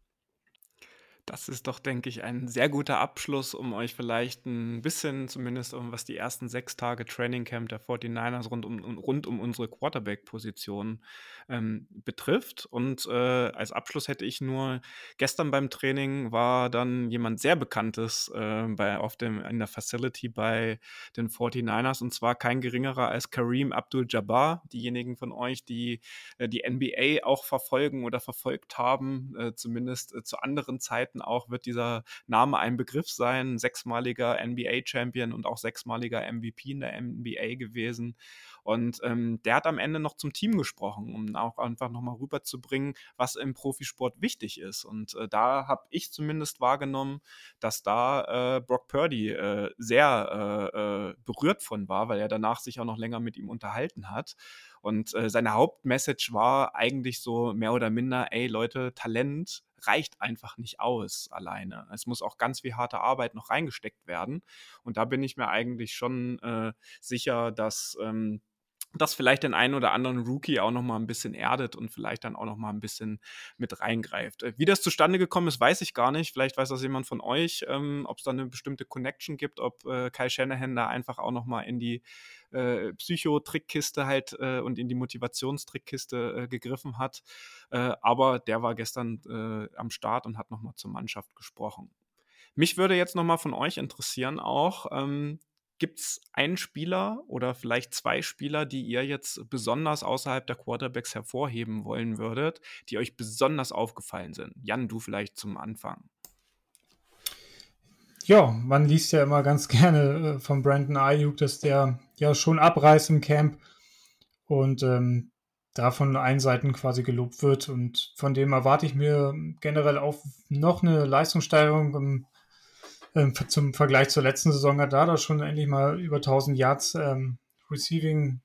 Das ist doch, denke ich, ein sehr guter Abschluss, um euch vielleicht ein bisschen, zumindest um was die ersten sechs Tage Training Camp der 49ers rund um, rund um unsere Quarterback-Position ähm, betrifft. Und äh, als Abschluss hätte ich nur, gestern beim Training war dann jemand sehr Bekanntes äh, bei, auf dem, in der Facility bei den 49ers und zwar kein geringerer als Kareem Abdul-Jabbar. Diejenigen von euch, die äh, die NBA auch verfolgen oder verfolgt haben, äh, zumindest äh, zu anderen Zeiten Zeiten auch wird dieser Name ein Begriff sein. Sechsmaliger NBA-Champion und auch sechsmaliger MVP in der NBA gewesen. Und ähm, der hat am Ende noch zum Team gesprochen, um auch einfach nochmal rüberzubringen, was im Profisport wichtig ist. Und äh, da habe ich zumindest wahrgenommen, dass da äh, Brock Purdy äh, sehr äh, äh, berührt von war, weil er danach sich auch noch länger mit ihm unterhalten hat. Und äh, seine Hauptmessage war eigentlich so mehr oder minder, ey Leute, Talent reicht einfach nicht aus alleine. Es muss auch ganz viel harte Arbeit noch reingesteckt werden. Und da bin ich mir eigentlich schon äh, sicher, dass ähm, das vielleicht den einen oder anderen Rookie auch noch mal ein bisschen erdet und vielleicht dann auch noch mal ein bisschen mit reingreift. Äh, wie das zustande gekommen ist, weiß ich gar nicht. Vielleicht weiß das jemand von euch, ähm, ob es da eine bestimmte Connection gibt, ob äh, Kai Shanahan da einfach auch noch mal in die äh, Psychotrickkiste halt äh, und in die Motivationstrickkiste äh, gegriffen hat. Äh, aber der war gestern äh, am Start und hat noch mal zur Mannschaft gesprochen. Mich würde jetzt noch mal von euch interessieren auch, ähm, Gibt es einen Spieler oder vielleicht zwei Spieler, die ihr jetzt besonders außerhalb der Quarterbacks hervorheben wollen würdet, die euch besonders aufgefallen sind? Jan, du vielleicht zum Anfang. Ja, man liest ja immer ganz gerne äh, von Brandon Ayuk, dass der ja schon abreißt im Camp und ähm, da von allen Seiten quasi gelobt wird. Und von dem erwarte ich mir generell auch noch eine Leistungssteigerung im ähm, zum Vergleich zur letzten Saison hat Dada schon endlich mal über 1000 Yards ähm, Receiving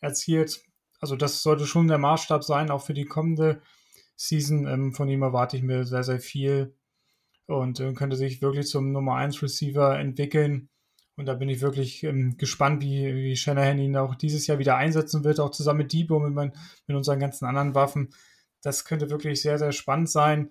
erzielt. Also das sollte schon der Maßstab sein, auch für die kommende Season. Ähm, von ihm erwarte ich mir sehr, sehr viel und äh, könnte sich wirklich zum Nummer 1 Receiver entwickeln. Und da bin ich wirklich ähm, gespannt, wie, wie Shanahan ihn auch dieses Jahr wieder einsetzen wird, auch zusammen mit Debo, mit, mein, mit unseren ganzen anderen Waffen. Das könnte wirklich sehr, sehr spannend sein.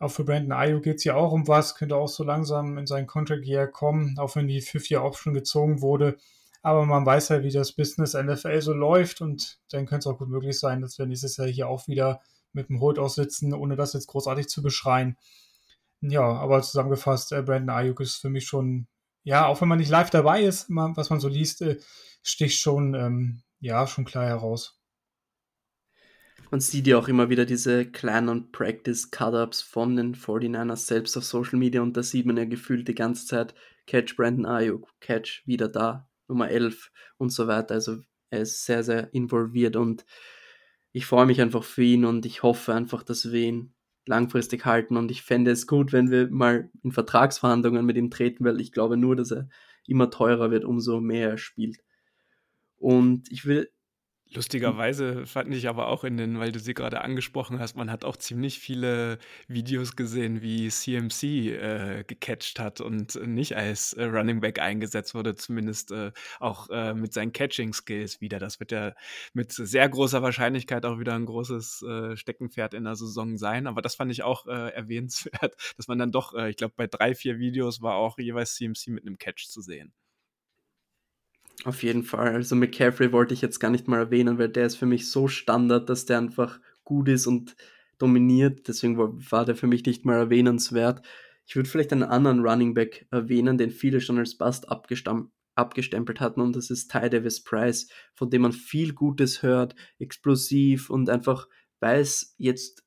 Auch für Brandon Ayuk geht es ja auch um was, könnte auch so langsam in sein Contract Year kommen, auch wenn die Fifth-Year-Option gezogen wurde. Aber man weiß ja, wie das Business NFL so läuft und dann könnte es auch gut möglich sein, dass wir nächstes Jahr hier auch wieder mit dem Holt aussitzen, ohne das jetzt großartig zu beschreien. Ja, aber zusammengefasst, äh, Brandon Ayuk ist für mich schon, ja, auch wenn man nicht live dabei ist, was man so liest, äh, sticht schon, ähm, ja, schon klar heraus man sieht ja auch immer wieder diese kleinen Practice-Cut-Ups von den 49ers selbst auf Social Media und da sieht man ja gefühlt die ganze Zeit Catch Brandon Ayuk, Catch wieder da, Nummer 11 und so weiter. Also er ist sehr, sehr involviert und ich freue mich einfach für ihn und ich hoffe einfach, dass wir ihn langfristig halten und ich fände es gut, wenn wir mal in Vertragsverhandlungen mit ihm treten, weil ich glaube nur, dass er immer teurer wird, umso mehr er spielt. Und ich will Lustigerweise fand ich aber auch in den, weil du sie gerade angesprochen hast, man hat auch ziemlich viele Videos gesehen, wie CMC äh, gecatcht hat und nicht als äh, Running Back eingesetzt wurde, zumindest äh, auch äh, mit seinen Catching Skills wieder. Das wird ja mit sehr großer Wahrscheinlichkeit auch wieder ein großes äh, Steckenpferd in der Saison sein. Aber das fand ich auch äh, erwähnenswert, dass man dann doch, ich glaube, bei drei, vier Videos war auch jeweils CMC mit einem Catch zu sehen. Auf jeden Fall. Also McCaffrey wollte ich jetzt gar nicht mal erwähnen, weil der ist für mich so Standard, dass der einfach gut ist und dominiert. Deswegen war der für mich nicht mal erwähnenswert. Ich würde vielleicht einen anderen Running Back erwähnen, den viele schon als Bust abgestempelt hatten, und das ist Ty Davis Price, von dem man viel Gutes hört, explosiv und einfach weiß jetzt,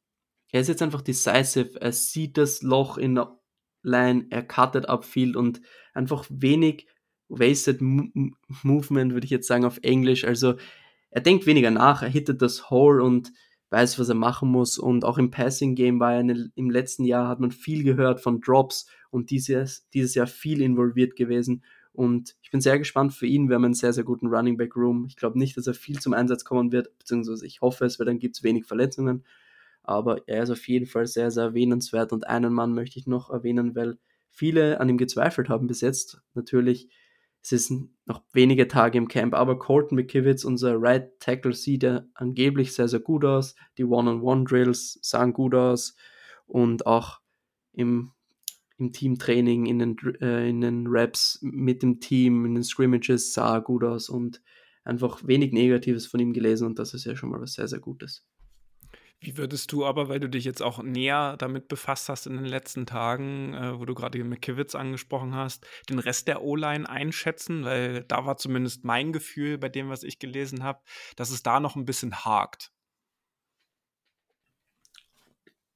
er ist jetzt einfach decisive, er sieht das Loch in der Line, er cuttet upfield und einfach wenig Wasted Movement, würde ich jetzt sagen auf Englisch. Also er denkt weniger nach, er hittet das Hole und weiß, was er machen muss. Und auch im Passing Game war er eine, im letzten Jahr, hat man viel gehört von Drops und dieses, dieses Jahr viel involviert gewesen. Und ich bin sehr gespannt für ihn. Wir haben einen sehr, sehr guten Running Back Room. Ich glaube nicht, dass er viel zum Einsatz kommen wird, beziehungsweise ich hoffe es, weil dann gibt es wenig Verletzungen. Aber er ist auf jeden Fall sehr, sehr erwähnenswert. Und einen Mann möchte ich noch erwähnen, weil viele an ihm gezweifelt haben bis jetzt. Natürlich es ist noch wenige Tage im Camp, aber Colton McKivitz, unser Right Tackle, sieht ja angeblich sehr, sehr gut aus. Die One-on-One-Drills sahen gut aus und auch im, im Teamtraining, in den, äh, in den Raps mit dem Team, in den Scrimmages sah gut aus und einfach wenig Negatives von ihm gelesen und das ist ja schon mal was sehr, sehr Gutes. Wie würdest du aber, weil du dich jetzt auch näher damit befasst hast in den letzten Tagen, äh, wo du gerade McKivitz angesprochen hast, den Rest der O-Line einschätzen? Weil da war zumindest mein Gefühl bei dem, was ich gelesen habe, dass es da noch ein bisschen hakt.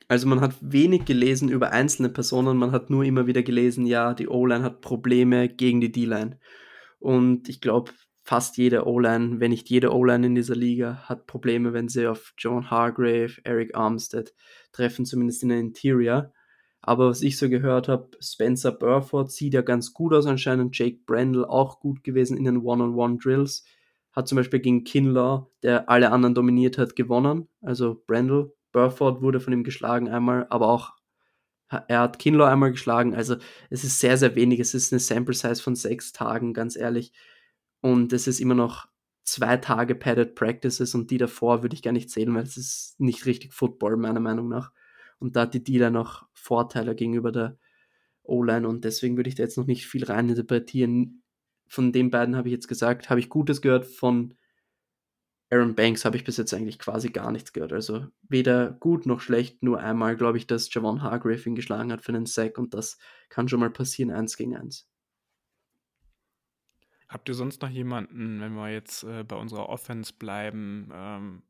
Also man hat wenig gelesen über einzelne Personen, man hat nur immer wieder gelesen, ja, die O-Line hat Probleme gegen die D-Line. Und ich glaube, fast jede O-Line, wenn nicht jede O-Line in dieser Liga, hat Probleme, wenn sie auf John Hargrave, Eric Armstead treffen, zumindest in der Interior. Aber was ich so gehört habe, Spencer Burford sieht ja ganz gut aus anscheinend, Jake Brendel auch gut gewesen in den One-on-One-Drills. Hat zum Beispiel gegen Kinlaw, der alle anderen dominiert hat, gewonnen. Also Brendel, Burford wurde von ihm geschlagen einmal, aber auch er hat Kinlaw einmal geschlagen. Also es ist sehr, sehr wenig. Es ist eine Sample Size von sechs Tagen, ganz ehrlich. Und es ist immer noch zwei Tage Padded Practices und die davor würde ich gar nicht zählen, weil es ist nicht richtig Football, meiner Meinung nach. Und da hat die D-Line noch Vorteile gegenüber der O-Line und deswegen würde ich da jetzt noch nicht viel rein interpretieren. Von den beiden habe ich jetzt gesagt, habe ich Gutes gehört, von Aaron Banks habe ich bis jetzt eigentlich quasi gar nichts gehört. Also weder gut noch schlecht, nur einmal glaube ich, dass Javon Hargrave ihn geschlagen hat für einen Sack und das kann schon mal passieren, eins gegen eins. Habt ihr sonst noch jemanden, wenn wir jetzt äh, bei unserer Offense bleiben, ähm,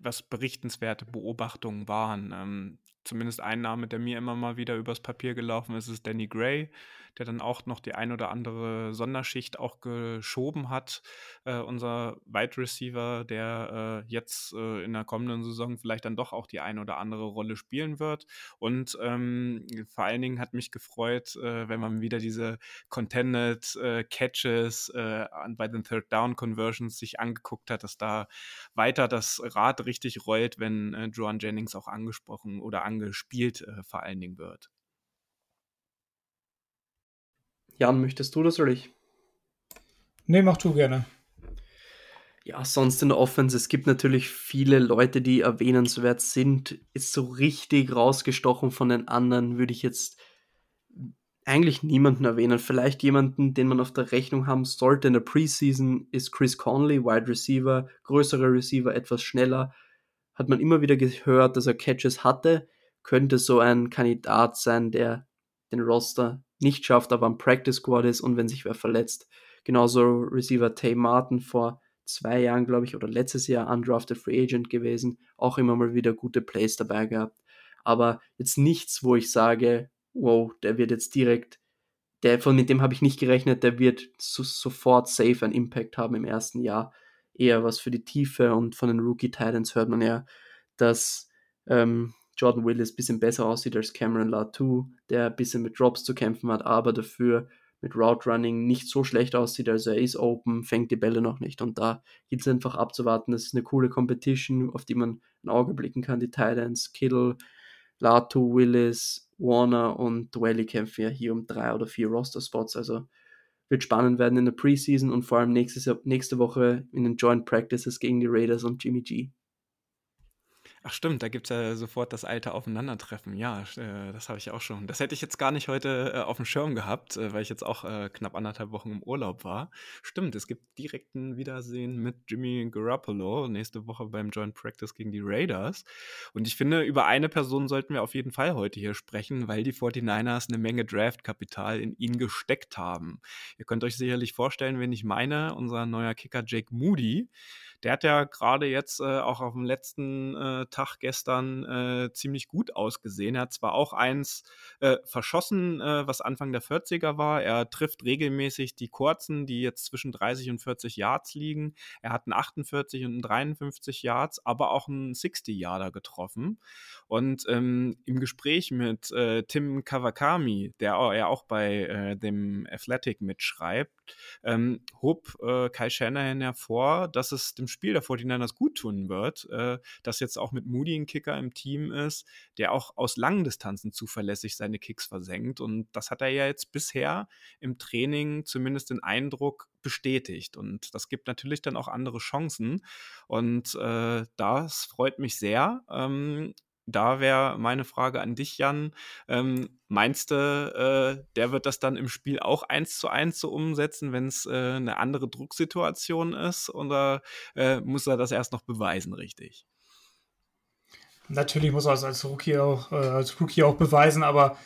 was berichtenswerte Beobachtungen waren? Ähm, zumindest ein Name, der mir immer mal wieder übers Papier gelaufen ist, ist Danny Gray der dann auch noch die ein oder andere Sonderschicht auch geschoben hat. Äh, unser Wide Receiver, der äh, jetzt äh, in der kommenden Saison vielleicht dann doch auch die ein oder andere Rolle spielen wird. Und ähm, vor allen Dingen hat mich gefreut, äh, wenn man wieder diese Contended äh, Catches äh, bei den Third Down Conversions sich angeguckt hat, dass da weiter das Rad richtig rollt, wenn äh, Joan Jennings auch angesprochen oder angespielt vor allen Dingen wird. Jan, möchtest du das oder ich? Nee, mach du gerne. Ja, sonst in der Offense, es gibt natürlich viele Leute, die erwähnenswert sind. Ist so richtig rausgestochen von den anderen, würde ich jetzt eigentlich niemanden erwähnen. Vielleicht jemanden, den man auf der Rechnung haben sollte in der Preseason, ist Chris Conley, Wide Receiver, größerer Receiver, etwas schneller. Hat man immer wieder gehört, dass er Catches hatte. Könnte so ein Kandidat sein, der den Roster nicht schafft, aber am Practice Squad ist und wenn sich wer verletzt. Genauso Receiver Tay Martin vor zwei Jahren, glaube ich, oder letztes Jahr undrafted Free Agent gewesen, auch immer mal wieder gute Plays dabei gehabt. Aber jetzt nichts, wo ich sage, wow, der wird jetzt direkt, der von mit dem habe ich nicht gerechnet, der wird so, sofort safe einen Impact haben im ersten Jahr. Eher was für die Tiefe und von den Rookie Titans hört man ja, dass ähm, Jordan Willis ein bisschen besser aussieht als Cameron Latu, der ein bisschen mit Drops zu kämpfen hat, aber dafür mit Route Running nicht so schlecht aussieht. Also er ist open, fängt die Bälle noch nicht. Und da gilt es einfach abzuwarten. Das ist eine coole Competition, auf die man ein Auge blicken kann. Die Titans, Kittle, Latu, Willis, Warner und Dwelly kämpfen ja hier um drei oder vier Roster-Spots. Also wird spannend werden in der Preseason und vor allem nächstes nächste Woche in den Joint Practices gegen die Raiders und Jimmy G. Ach stimmt, da gibt es ja sofort das alte Aufeinandertreffen. Ja, äh, das habe ich auch schon. Das hätte ich jetzt gar nicht heute äh, auf dem Schirm gehabt, äh, weil ich jetzt auch äh, knapp anderthalb Wochen im Urlaub war. Stimmt, es gibt direkt ein Wiedersehen mit Jimmy Garoppolo nächste Woche beim Joint Practice gegen die Raiders. Und ich finde, über eine Person sollten wir auf jeden Fall heute hier sprechen, weil die 49ers eine Menge Draftkapital in ihn gesteckt haben. Ihr könnt euch sicherlich vorstellen, wen ich meine, unser neuer Kicker Jake Moody der hat ja gerade jetzt äh, auch auf dem letzten äh, Tag gestern äh, ziemlich gut ausgesehen. Er hat zwar auch eins äh, verschossen, äh, was Anfang der 40er war. Er trifft regelmäßig die kurzen, die jetzt zwischen 30 und 40 Yards liegen. Er hat einen 48 und einen 53 Yards, aber auch einen 60 Yarder getroffen. Und ähm, im Gespräch mit äh, Tim Kawakami, der er auch bei dem Athletic mitschreibt, ähm, hob Kai Shanahan hervor, dass es dem Spiel der 49ers gut tun wird, äh, dass jetzt auch mit Moody ein Kicker im Team ist, der auch aus langen Distanzen zuverlässig seine Kicks versenkt. Und das hat er ja jetzt bisher im Training zumindest den Eindruck bestätigt. Und das gibt natürlich dann auch andere Chancen. Und äh, das freut mich sehr. Ähm, da wäre meine Frage an dich, Jan. Ähm, meinst du, äh, der wird das dann im Spiel auch eins zu eins so umsetzen, wenn es äh, eine andere Drucksituation ist? Oder äh, muss er das erst noch beweisen, richtig? Natürlich muss er es als Rookie auch, äh, als Rookie auch beweisen, aber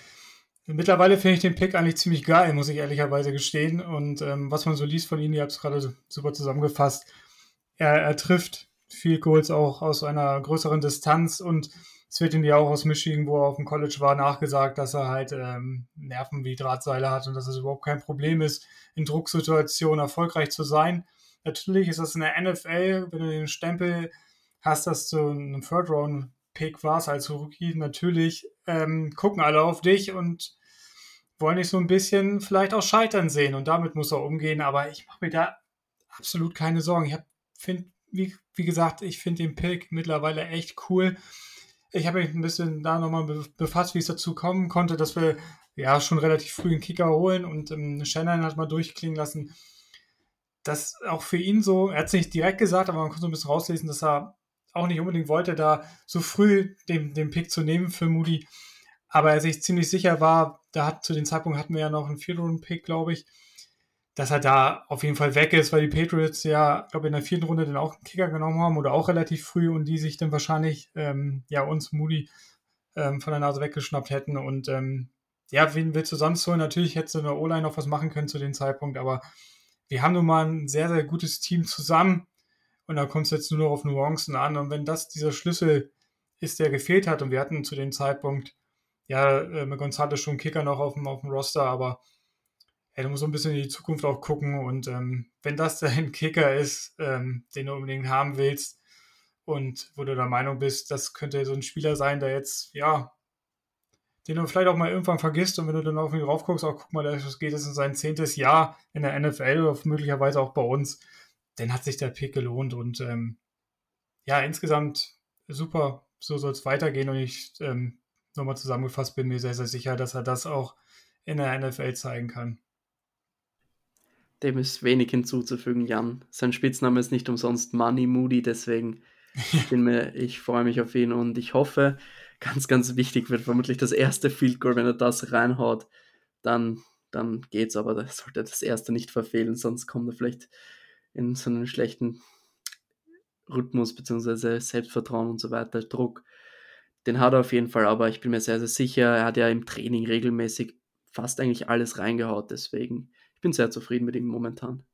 mittlerweile finde ich den Pick eigentlich ziemlich geil, muss ich ehrlicherweise gestehen. Und ähm, was man so liest von ihm, ihr habt es gerade super zusammengefasst, er, er trifft viel Goals auch aus einer größeren Distanz und es wird ihm ja auch aus Michigan, wo er auf dem College war, nachgesagt, dass er halt ähm, Nerven wie Drahtseile hat und dass es überhaupt kein Problem ist, in Drucksituationen erfolgreich zu sein. Natürlich ist das in der NFL, wenn du den Stempel hast, dass du ein Third-Round-Pick warst als Rookie, natürlich ähm, gucken alle auf dich und wollen dich so ein bisschen vielleicht auch scheitern sehen und damit muss er umgehen, aber ich mache mir da absolut keine Sorgen. Ich finde, wie, wie gesagt, ich finde den Pick mittlerweile echt cool ich habe mich ein bisschen da nochmal befasst, wie es dazu kommen konnte, dass wir ja schon relativ früh einen Kicker holen und ähm, Shannon hat mal durchklingen lassen, dass auch für ihn so, er hat es nicht direkt gesagt, aber man konnte so ein bisschen rauslesen, dass er auch nicht unbedingt wollte, da so früh den, den Pick zu nehmen für Moody, aber er sich ziemlich sicher war, da hat zu dem Zeitpunkt hatten wir ja noch einen Viertelrunden-Pick, glaube ich, dass er da auf jeden Fall weg ist, weil die Patriots ja, glaube in der vierten Runde dann auch einen Kicker genommen haben oder auch relativ früh und die sich dann wahrscheinlich ähm, ja uns Moody ähm, von der Nase weggeschnappt hätten und ähm, ja, wen willst du sonst holen? Natürlich hätte so eine O-Line noch was machen können zu dem Zeitpunkt, aber wir haben nun mal ein sehr, sehr gutes Team zusammen und da kommt es jetzt nur noch auf Nuancen an und wenn das dieser Schlüssel ist, der gefehlt hat und wir hatten zu dem Zeitpunkt ja äh, mit González schon Kicker noch auf dem, auf dem Roster, aber ja, du musst so ein bisschen in die Zukunft auch gucken und ähm, wenn das dein Kicker ist, ähm, den du unbedingt haben willst und wo du der Meinung bist, das könnte so ein Spieler sein, der jetzt, ja, den du vielleicht auch mal irgendwann vergisst und wenn du dann auf ihn drauf guckst, auch guck mal, das geht jetzt in sein zehntes Jahr in der NFL oder möglicherweise auch bei uns, dann hat sich der Pick gelohnt und ähm, ja, insgesamt super, so soll es weitergehen und ich ähm, nochmal zusammengefasst bin mir sehr, sehr sicher, dass er das auch in der NFL zeigen kann. Dem ist wenig hinzuzufügen, Jan. Sein Spitzname ist nicht umsonst Money Moody, deswegen bin mir, ich freue mich auf ihn und ich hoffe, ganz, ganz wichtig wird vermutlich das erste Field Goal, wenn er das reinhaut, dann, dann geht's, aber da sollte das erste nicht verfehlen, sonst kommt er vielleicht in so einen schlechten Rhythmus bzw. Selbstvertrauen und so weiter, Druck. Den hat er auf jeden Fall, aber ich bin mir sehr, sehr sicher, er hat ja im Training regelmäßig fast eigentlich alles reingehaut, deswegen ich bin sehr zufrieden mit ihm momentan.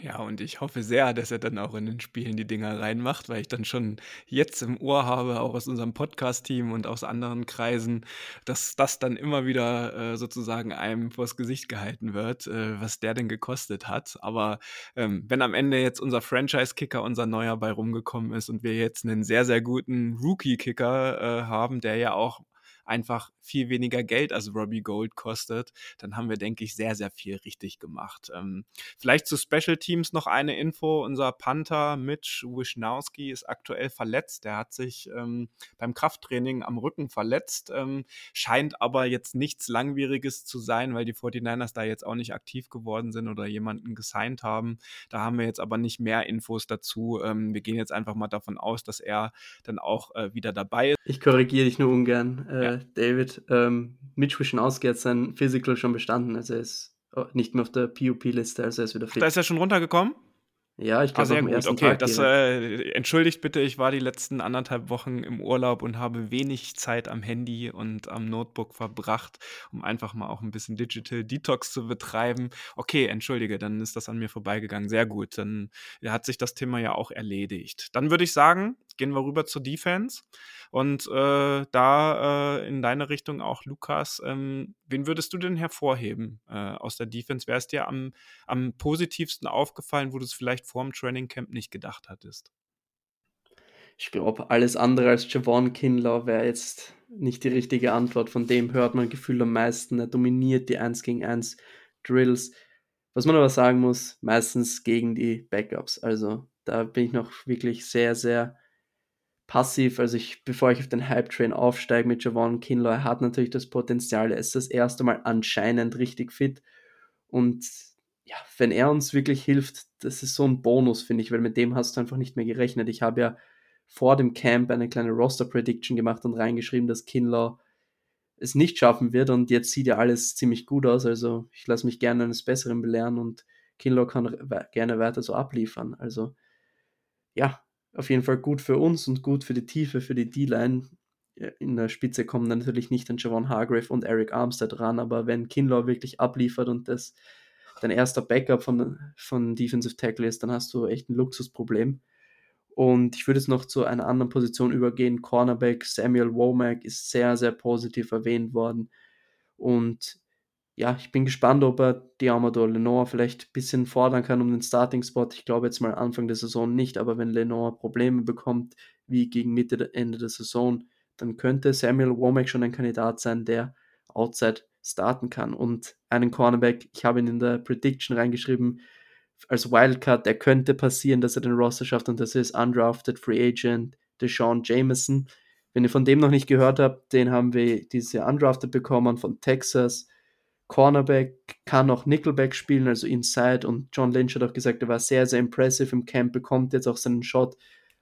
Ja, und ich hoffe sehr, dass er dann auch in den Spielen die Dinger reinmacht, weil ich dann schon jetzt im Ohr habe, auch aus unserem Podcast-Team und aus anderen Kreisen, dass das dann immer wieder äh, sozusagen einem vors Gesicht gehalten wird, äh, was der denn gekostet hat. Aber ähm, wenn am Ende jetzt unser Franchise-Kicker, unser neuer bei rumgekommen ist und wir jetzt einen sehr, sehr guten Rookie-Kicker äh, haben, der ja auch einfach viel weniger Geld als Robbie Gold kostet, dann haben wir, denke ich, sehr, sehr viel richtig gemacht. Ähm, vielleicht zu Special Teams noch eine Info. Unser Panther Mitch Wisnowski ist aktuell verletzt. Der hat sich ähm, beim Krafttraining am Rücken verletzt, ähm, scheint aber jetzt nichts Langwieriges zu sein, weil die 49ers da jetzt auch nicht aktiv geworden sind oder jemanden gesigned haben. Da haben wir jetzt aber nicht mehr Infos dazu. Ähm, wir gehen jetzt einfach mal davon aus, dass er dann auch äh, wieder dabei ist. Ich korrigiere dich nur ungern, äh, ja. David. Ähm, Mitch Wischnowski hat sein Physical schon bestanden, also er ist oh, nicht mehr auf der PUP-Liste, also er ist wieder fit. Da ist er schon runtergekommen? Ja, ich glaube, ah, am ersten okay, Tag. Das, äh, entschuldigt bitte, ich war die letzten anderthalb Wochen im Urlaub und habe wenig Zeit am Handy und am Notebook verbracht, um einfach mal auch ein bisschen Digital Detox zu betreiben. Okay, entschuldige, dann ist das an mir vorbeigegangen. Sehr gut, dann hat sich das Thema ja auch erledigt. Dann würde ich sagen, gehen wir rüber zur Defense. Und äh, da äh, in deine Richtung auch, Lukas, ähm, wen würdest du denn hervorheben äh, aus der Defense? Wäre es dir am, am positivsten aufgefallen, wo du es vielleicht vor dem Training Camp nicht gedacht hattest? Ich glaube, alles andere als Javon Kinlaw wäre jetzt nicht die richtige Antwort. Von dem hört man gefühlt am meisten. Er dominiert die 1 gegen 1 Drills. Was man aber sagen muss, meistens gegen die Backups. Also da bin ich noch wirklich sehr, sehr passiv, also ich, bevor ich auf den Hype-Train aufsteige mit Javon Kinlaw, er hat natürlich das Potenzial, er ist das erste Mal anscheinend richtig fit. Und ja, wenn er uns wirklich hilft, das ist so ein Bonus, finde ich, weil mit dem hast du einfach nicht mehr gerechnet. Ich habe ja vor dem Camp eine kleine Roster-Prediction gemacht und reingeschrieben, dass Kinlaw es nicht schaffen wird und jetzt sieht ja alles ziemlich gut aus, also ich lasse mich gerne eines Besseren belehren und Kinlaw kann gerne weiter so abliefern, also ja, auf jeden Fall gut für uns und gut für die Tiefe, für die D-Line. In der Spitze kommen dann natürlich nicht dann Javon Hargrave und Eric Armstead ran, aber wenn Kinlaw wirklich abliefert und das dein erster Backup von, von Defensive Tackle ist, dann hast du echt ein Luxusproblem. Und ich würde jetzt noch zu einer anderen Position übergehen. Cornerback Samuel Womack ist sehr, sehr positiv erwähnt worden. Und ja, ich bin gespannt, ob er die Amador Lenore vielleicht ein bisschen fordern kann um den Starting-Spot. Ich glaube jetzt mal Anfang der Saison nicht, aber wenn Lenore Probleme bekommt, wie gegen Mitte, Ende der Saison, dann könnte Samuel Womack schon ein Kandidat sein, der outside starten kann. Und einen Cornerback, ich habe ihn in der Prediction reingeschrieben, als Wildcard, der könnte passieren, dass er den Roster schafft und das ist undrafted Free Agent Deshaun Jameson. Wenn ihr von dem noch nicht gehört habt, den haben wir diese undrafted bekommen von Texas Cornerback, kann auch Nickelback spielen, also Inside. Und John Lynch hat auch gesagt, er war sehr, sehr impressive im Camp, bekommt jetzt auch seinen Shot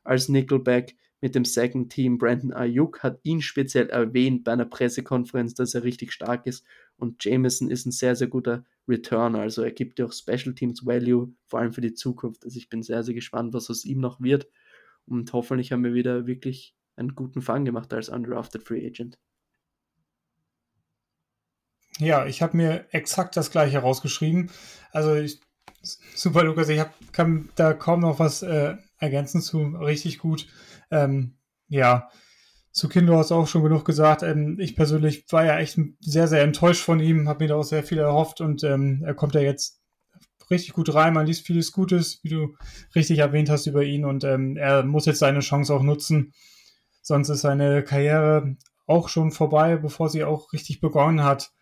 als Nickelback mit dem Second Team. Brandon Ayuk hat ihn speziell erwähnt bei einer Pressekonferenz, dass er richtig stark ist. Und Jameson ist ein sehr, sehr guter Returner. Also er gibt ja auch Special Teams Value, vor allem für die Zukunft. Also ich bin sehr, sehr gespannt, was aus ihm noch wird. Und hoffentlich haben wir wieder wirklich einen guten Fang gemacht als Undrafted Free Agent. Ja, ich habe mir exakt das gleiche rausgeschrieben. Also ich, super, Lukas, ich hab, kann da kaum noch was äh, ergänzen zu. Richtig gut. Ähm, ja, zu Kindo hast du auch schon genug gesagt. Ähm, ich persönlich war ja echt sehr, sehr enttäuscht von ihm, habe mir da auch sehr viel erhofft und ähm, er kommt ja jetzt richtig gut rein. Man liest vieles Gutes, wie du richtig erwähnt hast über ihn und ähm, er muss jetzt seine Chance auch nutzen. Sonst ist seine Karriere auch schon vorbei, bevor sie auch richtig begonnen hat.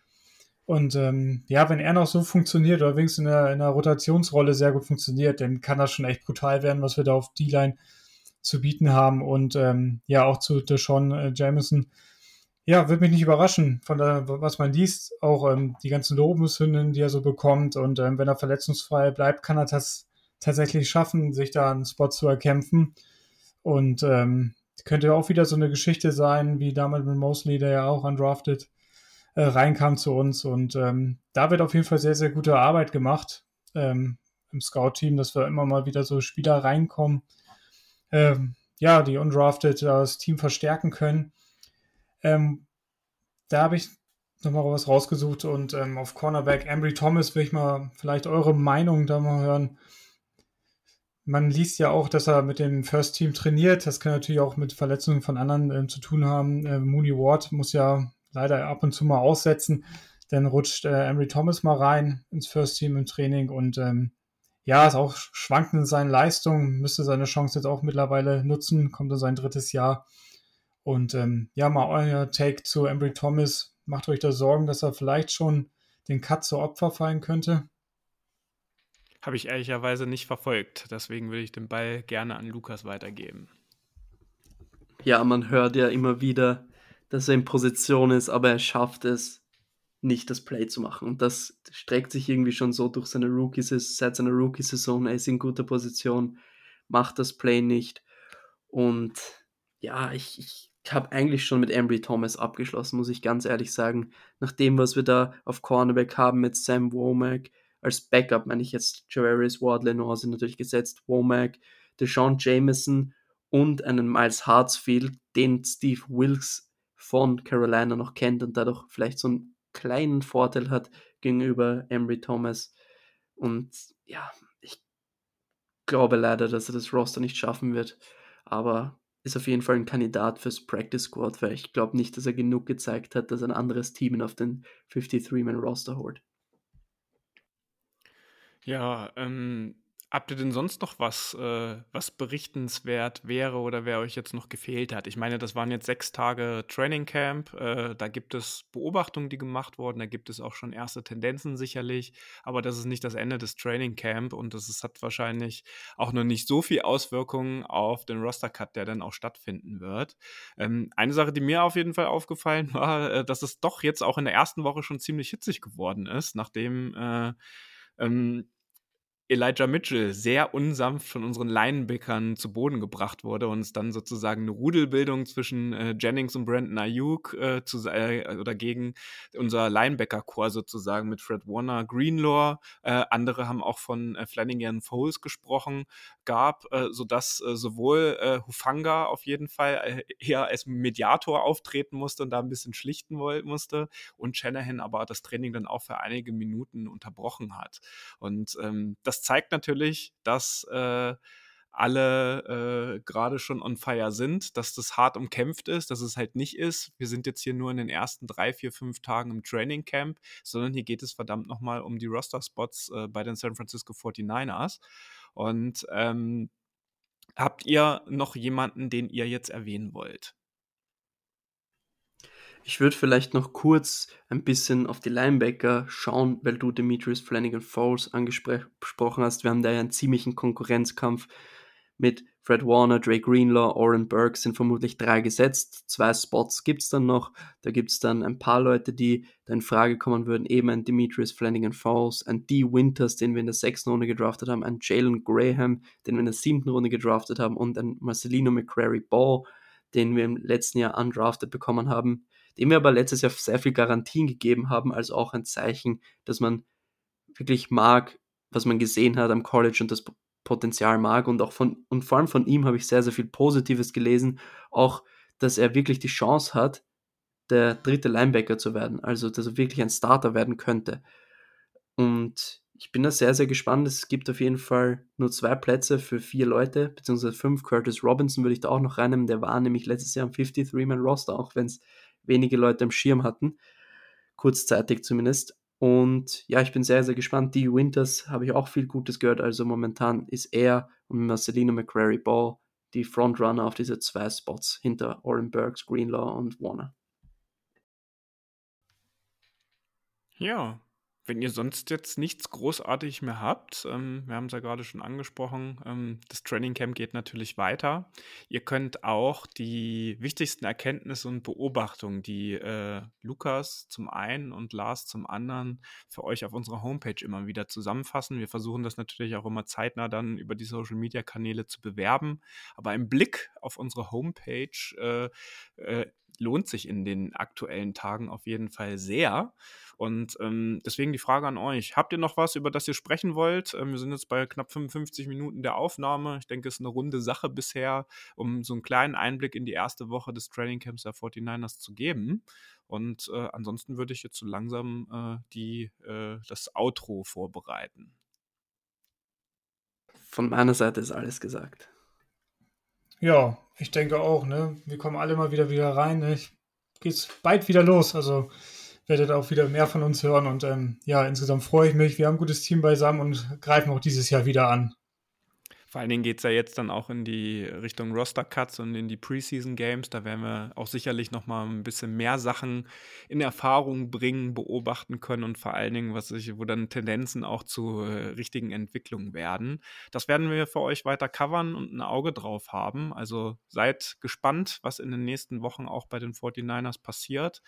Und ähm, ja, wenn er noch so funktioniert oder wenigstens in der, in der Rotationsrolle sehr gut funktioniert, dann kann das schon echt brutal werden, was wir da auf D-Line zu bieten haben. Und ähm, ja, auch zu Deshaun äh, Jameson. Ja, wird mich nicht überraschen, von der, was man liest, auch ähm, die ganzen Lobeshymnen, die er so bekommt. Und ähm, wenn er verletzungsfrei bleibt, kann er das tatsächlich schaffen, sich da einen Spot zu erkämpfen. Und ähm, könnte auch wieder so eine Geschichte sein, wie damals mit Mosley, der ja auch undrafted äh, reinkam zu uns. Und ähm, da wird auf jeden Fall sehr, sehr gute Arbeit gemacht ähm, im Scout-Team, dass wir immer mal wieder so Spieler reinkommen, ähm, ja, die undrafted das Team verstärken können. Ähm, da habe ich nochmal was rausgesucht und ähm, auf Cornerback Ambry Thomas will ich mal vielleicht eure Meinung da mal hören. Man liest ja auch, dass er mit dem First Team trainiert. Das kann natürlich auch mit Verletzungen von anderen äh, zu tun haben. Äh, Mooney Ward muss ja leider ab und zu mal aussetzen. Dann rutscht äh, Emery Thomas mal rein ins First Team im Training und ähm, ja, ist auch schwankend in seinen Leistungen, müsste seine Chance jetzt auch mittlerweile nutzen, kommt in sein drittes Jahr. Und ähm, ja, mal euer Take zu Embry Thomas. Macht euch da Sorgen, dass er vielleicht schon den Cut zu Opfer fallen könnte? Habe ich ehrlicherweise nicht verfolgt. Deswegen würde ich den Ball gerne an Lukas weitergeben. Ja, man hört ja immer wieder, dass er in Position ist, aber er schafft es nicht, das Play zu machen. Und das streckt sich irgendwie schon so durch seine Rookie seit seiner Rookie-Saison. Er ist in guter Position, macht das Play nicht. Und ja, ich, ich habe eigentlich schon mit Embry Thomas abgeschlossen, muss ich ganz ehrlich sagen. Nach dem, was wir da auf Cornerback haben mit Sam Womack, als Backup meine ich jetzt Javarius Ward, Lenore sind natürlich gesetzt, Womack, Deshaun Jameson und einen Miles Hartsfield, den Steve Wilkes von Carolina noch kennt und dadurch vielleicht so einen kleinen Vorteil hat gegenüber Embry Thomas. Und ja, ich glaube leider, dass er das Roster nicht schaffen wird. Aber ist auf jeden Fall ein Kandidat fürs Practice Squad, weil ich glaube nicht, dass er genug gezeigt hat, dass ein anderes Team ihn auf den 53-Man-Roster holt. Ja, ähm, Habt ihr denn sonst noch was, äh, was berichtenswert wäre oder wer euch jetzt noch gefehlt hat? Ich meine, das waren jetzt sechs Tage Training Camp. Äh, da gibt es Beobachtungen, die gemacht wurden. Da gibt es auch schon erste Tendenzen sicherlich. Aber das ist nicht das Ende des Training Camp und das ist, hat wahrscheinlich auch noch nicht so viel Auswirkungen auf den Roster Cut, der dann auch stattfinden wird. Ähm, eine Sache, die mir auf jeden Fall aufgefallen war, äh, dass es doch jetzt auch in der ersten Woche schon ziemlich hitzig geworden ist, nachdem äh, ähm, Elijah Mitchell sehr unsanft von unseren Linebackern zu Boden gebracht wurde und es dann sozusagen eine Rudelbildung zwischen äh, Jennings und Brandon Ayuk äh, zu, äh, oder gegen unser Linebacker-Chor sozusagen mit Fred Warner, Greenlaw. Äh, andere haben auch von äh, Flanagan Foles gesprochen, gab, äh, sodass sowohl Hufanga auf jeden Fall eher als Mediator auftreten musste und da ein bisschen schlichten musste und Shanahan aber das Training dann auch für einige Minuten unterbrochen hat. Und ähm, das zeigt natürlich, dass äh, alle äh, gerade schon on fire sind, dass das hart umkämpft ist, dass es halt nicht ist. Wir sind jetzt hier nur in den ersten drei, vier, fünf Tagen im Training Camp, sondern hier geht es verdammt nochmal um die Roster-Spots äh, bei den San Francisco 49ers. Und ähm, habt ihr noch jemanden, den ihr jetzt erwähnen wollt? Ich würde vielleicht noch kurz ein bisschen auf die Linebacker schauen, weil du Demetrius Flanagan Falls angesprochen hast. Wir haben da ja einen ziemlichen Konkurrenzkampf mit Fred Warner, Drake Greenlaw, Oren Burke sind vermutlich drei gesetzt. Zwei Spots gibt es dann noch. Da gibt es dann ein paar Leute, die da in Frage kommen würden. Eben ein Demetrius Flanagan Falls, ein D. Winters, den wir in der sechsten Runde gedraftet haben, ein Jalen Graham, den wir in der siebten Runde gedraftet haben und ein Marcelino McCrary Ball, den wir im letzten Jahr undrafted bekommen haben dem wir aber letztes Jahr sehr viel Garantien gegeben haben, als auch ein Zeichen, dass man wirklich mag, was man gesehen hat am College und das Potenzial mag und auch von und vor allem von ihm habe ich sehr sehr viel Positives gelesen, auch dass er wirklich die Chance hat, der dritte Linebacker zu werden, also dass er wirklich ein Starter werden könnte. Und ich bin da sehr, sehr gespannt. Es gibt auf jeden Fall nur zwei Plätze für vier Leute, beziehungsweise fünf. Curtis Robinson würde ich da auch noch reinnehmen. Der war nämlich letztes Jahr am 53-Man-Roster, auch wenn es wenige Leute am Schirm hatten. Kurzzeitig zumindest. Und ja, ich bin sehr, sehr gespannt. Die Winters habe ich auch viel Gutes gehört. Also momentan ist er und Marcelino McCrary Ball die Frontrunner auf diese zwei Spots hinter Oren Burks, Greenlaw und Warner. Ja, wenn ihr sonst jetzt nichts großartig mehr habt, ähm, wir haben es ja gerade schon angesprochen, ähm, das Training Camp geht natürlich weiter. Ihr könnt auch die wichtigsten Erkenntnisse und Beobachtungen, die äh, Lukas zum einen und Lars zum anderen für euch auf unserer Homepage immer wieder zusammenfassen. Wir versuchen das natürlich auch immer zeitnah dann über die Social Media Kanäle zu bewerben. Aber ein Blick auf unsere Homepage äh, äh, lohnt sich in den aktuellen Tagen auf jeden Fall sehr. Und ähm, deswegen die Frage an euch. Habt ihr noch was, über das ihr sprechen wollt? Ähm, wir sind jetzt bei knapp 55 Minuten der Aufnahme. Ich denke, es ist eine runde Sache bisher, um so einen kleinen Einblick in die erste Woche des Training Camps der 49ers zu geben. Und äh, ansonsten würde ich jetzt so langsam äh, die, äh, das Outro vorbereiten. Von meiner Seite ist alles gesagt. Ja, ich denke auch, ne? Wir kommen alle mal wieder wieder rein. Ne? Ich geht's bald wieder los. Also werdet auch wieder mehr von uns hören. Und ähm, ja, insgesamt freue ich mich. Wir haben ein gutes Team beisammen und greifen auch dieses Jahr wieder an. Vor allen Dingen geht es ja jetzt dann auch in die Richtung Roster-Cuts und in die Preseason-Games. Da werden wir auch sicherlich noch mal ein bisschen mehr Sachen in Erfahrung bringen, beobachten können und vor allen Dingen, was ich, wo dann Tendenzen auch zu äh, richtigen Entwicklungen werden. Das werden wir für euch weiter covern und ein Auge drauf haben. Also seid gespannt, was in den nächsten Wochen auch bei den 49ers passiert.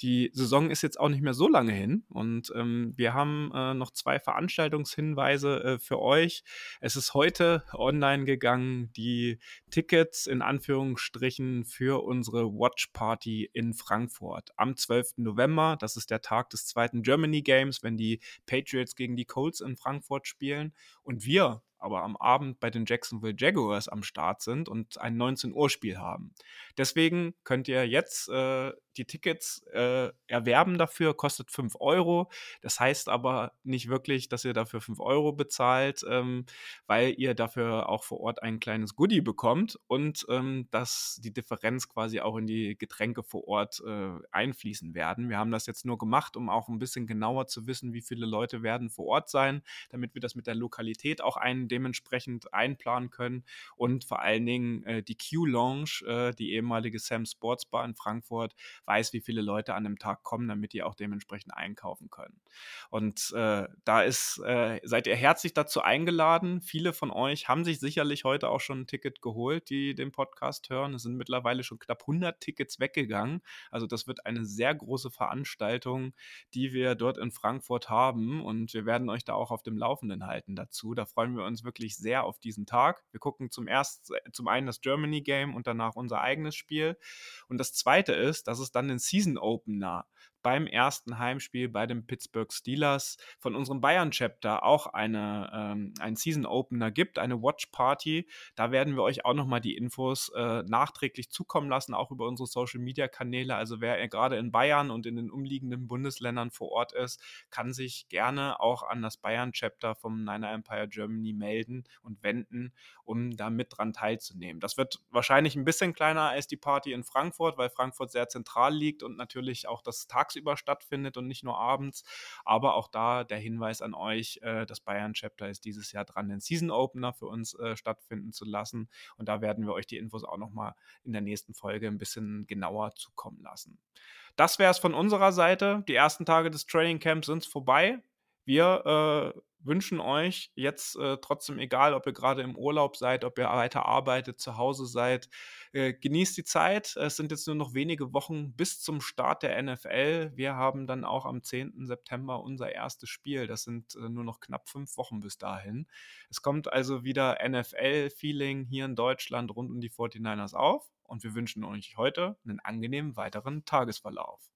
Die Saison ist jetzt auch nicht mehr so lange hin und ähm, wir haben äh, noch zwei Veranstaltungshinweise äh, für euch. Es ist heute online gegangen, die Tickets in Anführungsstrichen für unsere Watch Party in Frankfurt am 12. November. Das ist der Tag des zweiten Germany Games, wenn die Patriots gegen die Colts in Frankfurt spielen. Und wir aber am Abend bei den Jacksonville Jaguars am Start sind und ein 19 Uhr Spiel haben. Deswegen könnt ihr jetzt äh, die Tickets äh, erwerben dafür, kostet 5 Euro. Das heißt aber nicht wirklich, dass ihr dafür 5 Euro bezahlt, ähm, weil ihr dafür auch vor Ort ein kleines Goodie bekommt und ähm, dass die Differenz quasi auch in die Getränke vor Ort äh, einfließen werden. Wir haben das jetzt nur gemacht, um auch ein bisschen genauer zu wissen, wie viele Leute werden vor Ort sein, damit wir das mit der Lokalität auch ein, dementsprechend einplanen können und vor allen Dingen äh, die Q-Lounge, äh, die ehemalige Sam Sports Bar in Frankfurt, weiß, wie viele Leute an dem Tag kommen, damit die auch dementsprechend einkaufen können. Und äh, da ist, äh, seid ihr herzlich dazu eingeladen. Viele von euch haben sich sicherlich heute auch schon ein Ticket geholt, die den Podcast hören. Es sind mittlerweile schon knapp 100 Tickets weggegangen. Also das wird eine sehr große Veranstaltung, die wir dort in Frankfurt haben. Und wir werden euch da auch auf dem Laufenden halten dazu. Da freuen wir uns wirklich sehr auf diesen Tag. Wir gucken zum ersten, zum einen das Germany Game und danach unser eigenes Spiel. Und das zweite ist, dass es dann den Season Opener beim ersten Heimspiel bei den Pittsburgh Steelers von unserem Bayern-Chapter auch eine, ähm, einen Season-Opener gibt, eine Watch-Party. Da werden wir euch auch nochmal die Infos äh, nachträglich zukommen lassen, auch über unsere Social-Media-Kanäle. Also wer gerade in Bayern und in den umliegenden Bundesländern vor Ort ist, kann sich gerne auch an das Bayern-Chapter vom Niner Empire Germany melden und wenden, um da mit dran teilzunehmen. Das wird wahrscheinlich ein bisschen kleiner als die Party in Frankfurt, weil Frankfurt sehr zentral liegt und natürlich auch das Tags tagsüber stattfindet und nicht nur abends. Aber auch da der Hinweis an euch, äh, das Bayern Chapter ist dieses Jahr dran, den Season Opener für uns äh, stattfinden zu lassen. Und da werden wir euch die Infos auch nochmal in der nächsten Folge ein bisschen genauer zukommen lassen. Das wäre es von unserer Seite. Die ersten Tage des Training Camps sind vorbei. Wir äh, wünschen euch jetzt äh, trotzdem, egal ob ihr gerade im Urlaub seid, ob ihr weiter arbeitet, zu Hause seid, äh, genießt die Zeit. Es sind jetzt nur noch wenige Wochen bis zum Start der NFL. Wir haben dann auch am 10. September unser erstes Spiel. Das sind äh, nur noch knapp fünf Wochen bis dahin. Es kommt also wieder NFL-Feeling hier in Deutschland rund um die 49ers auf. Und wir wünschen euch heute einen angenehmen weiteren Tagesverlauf.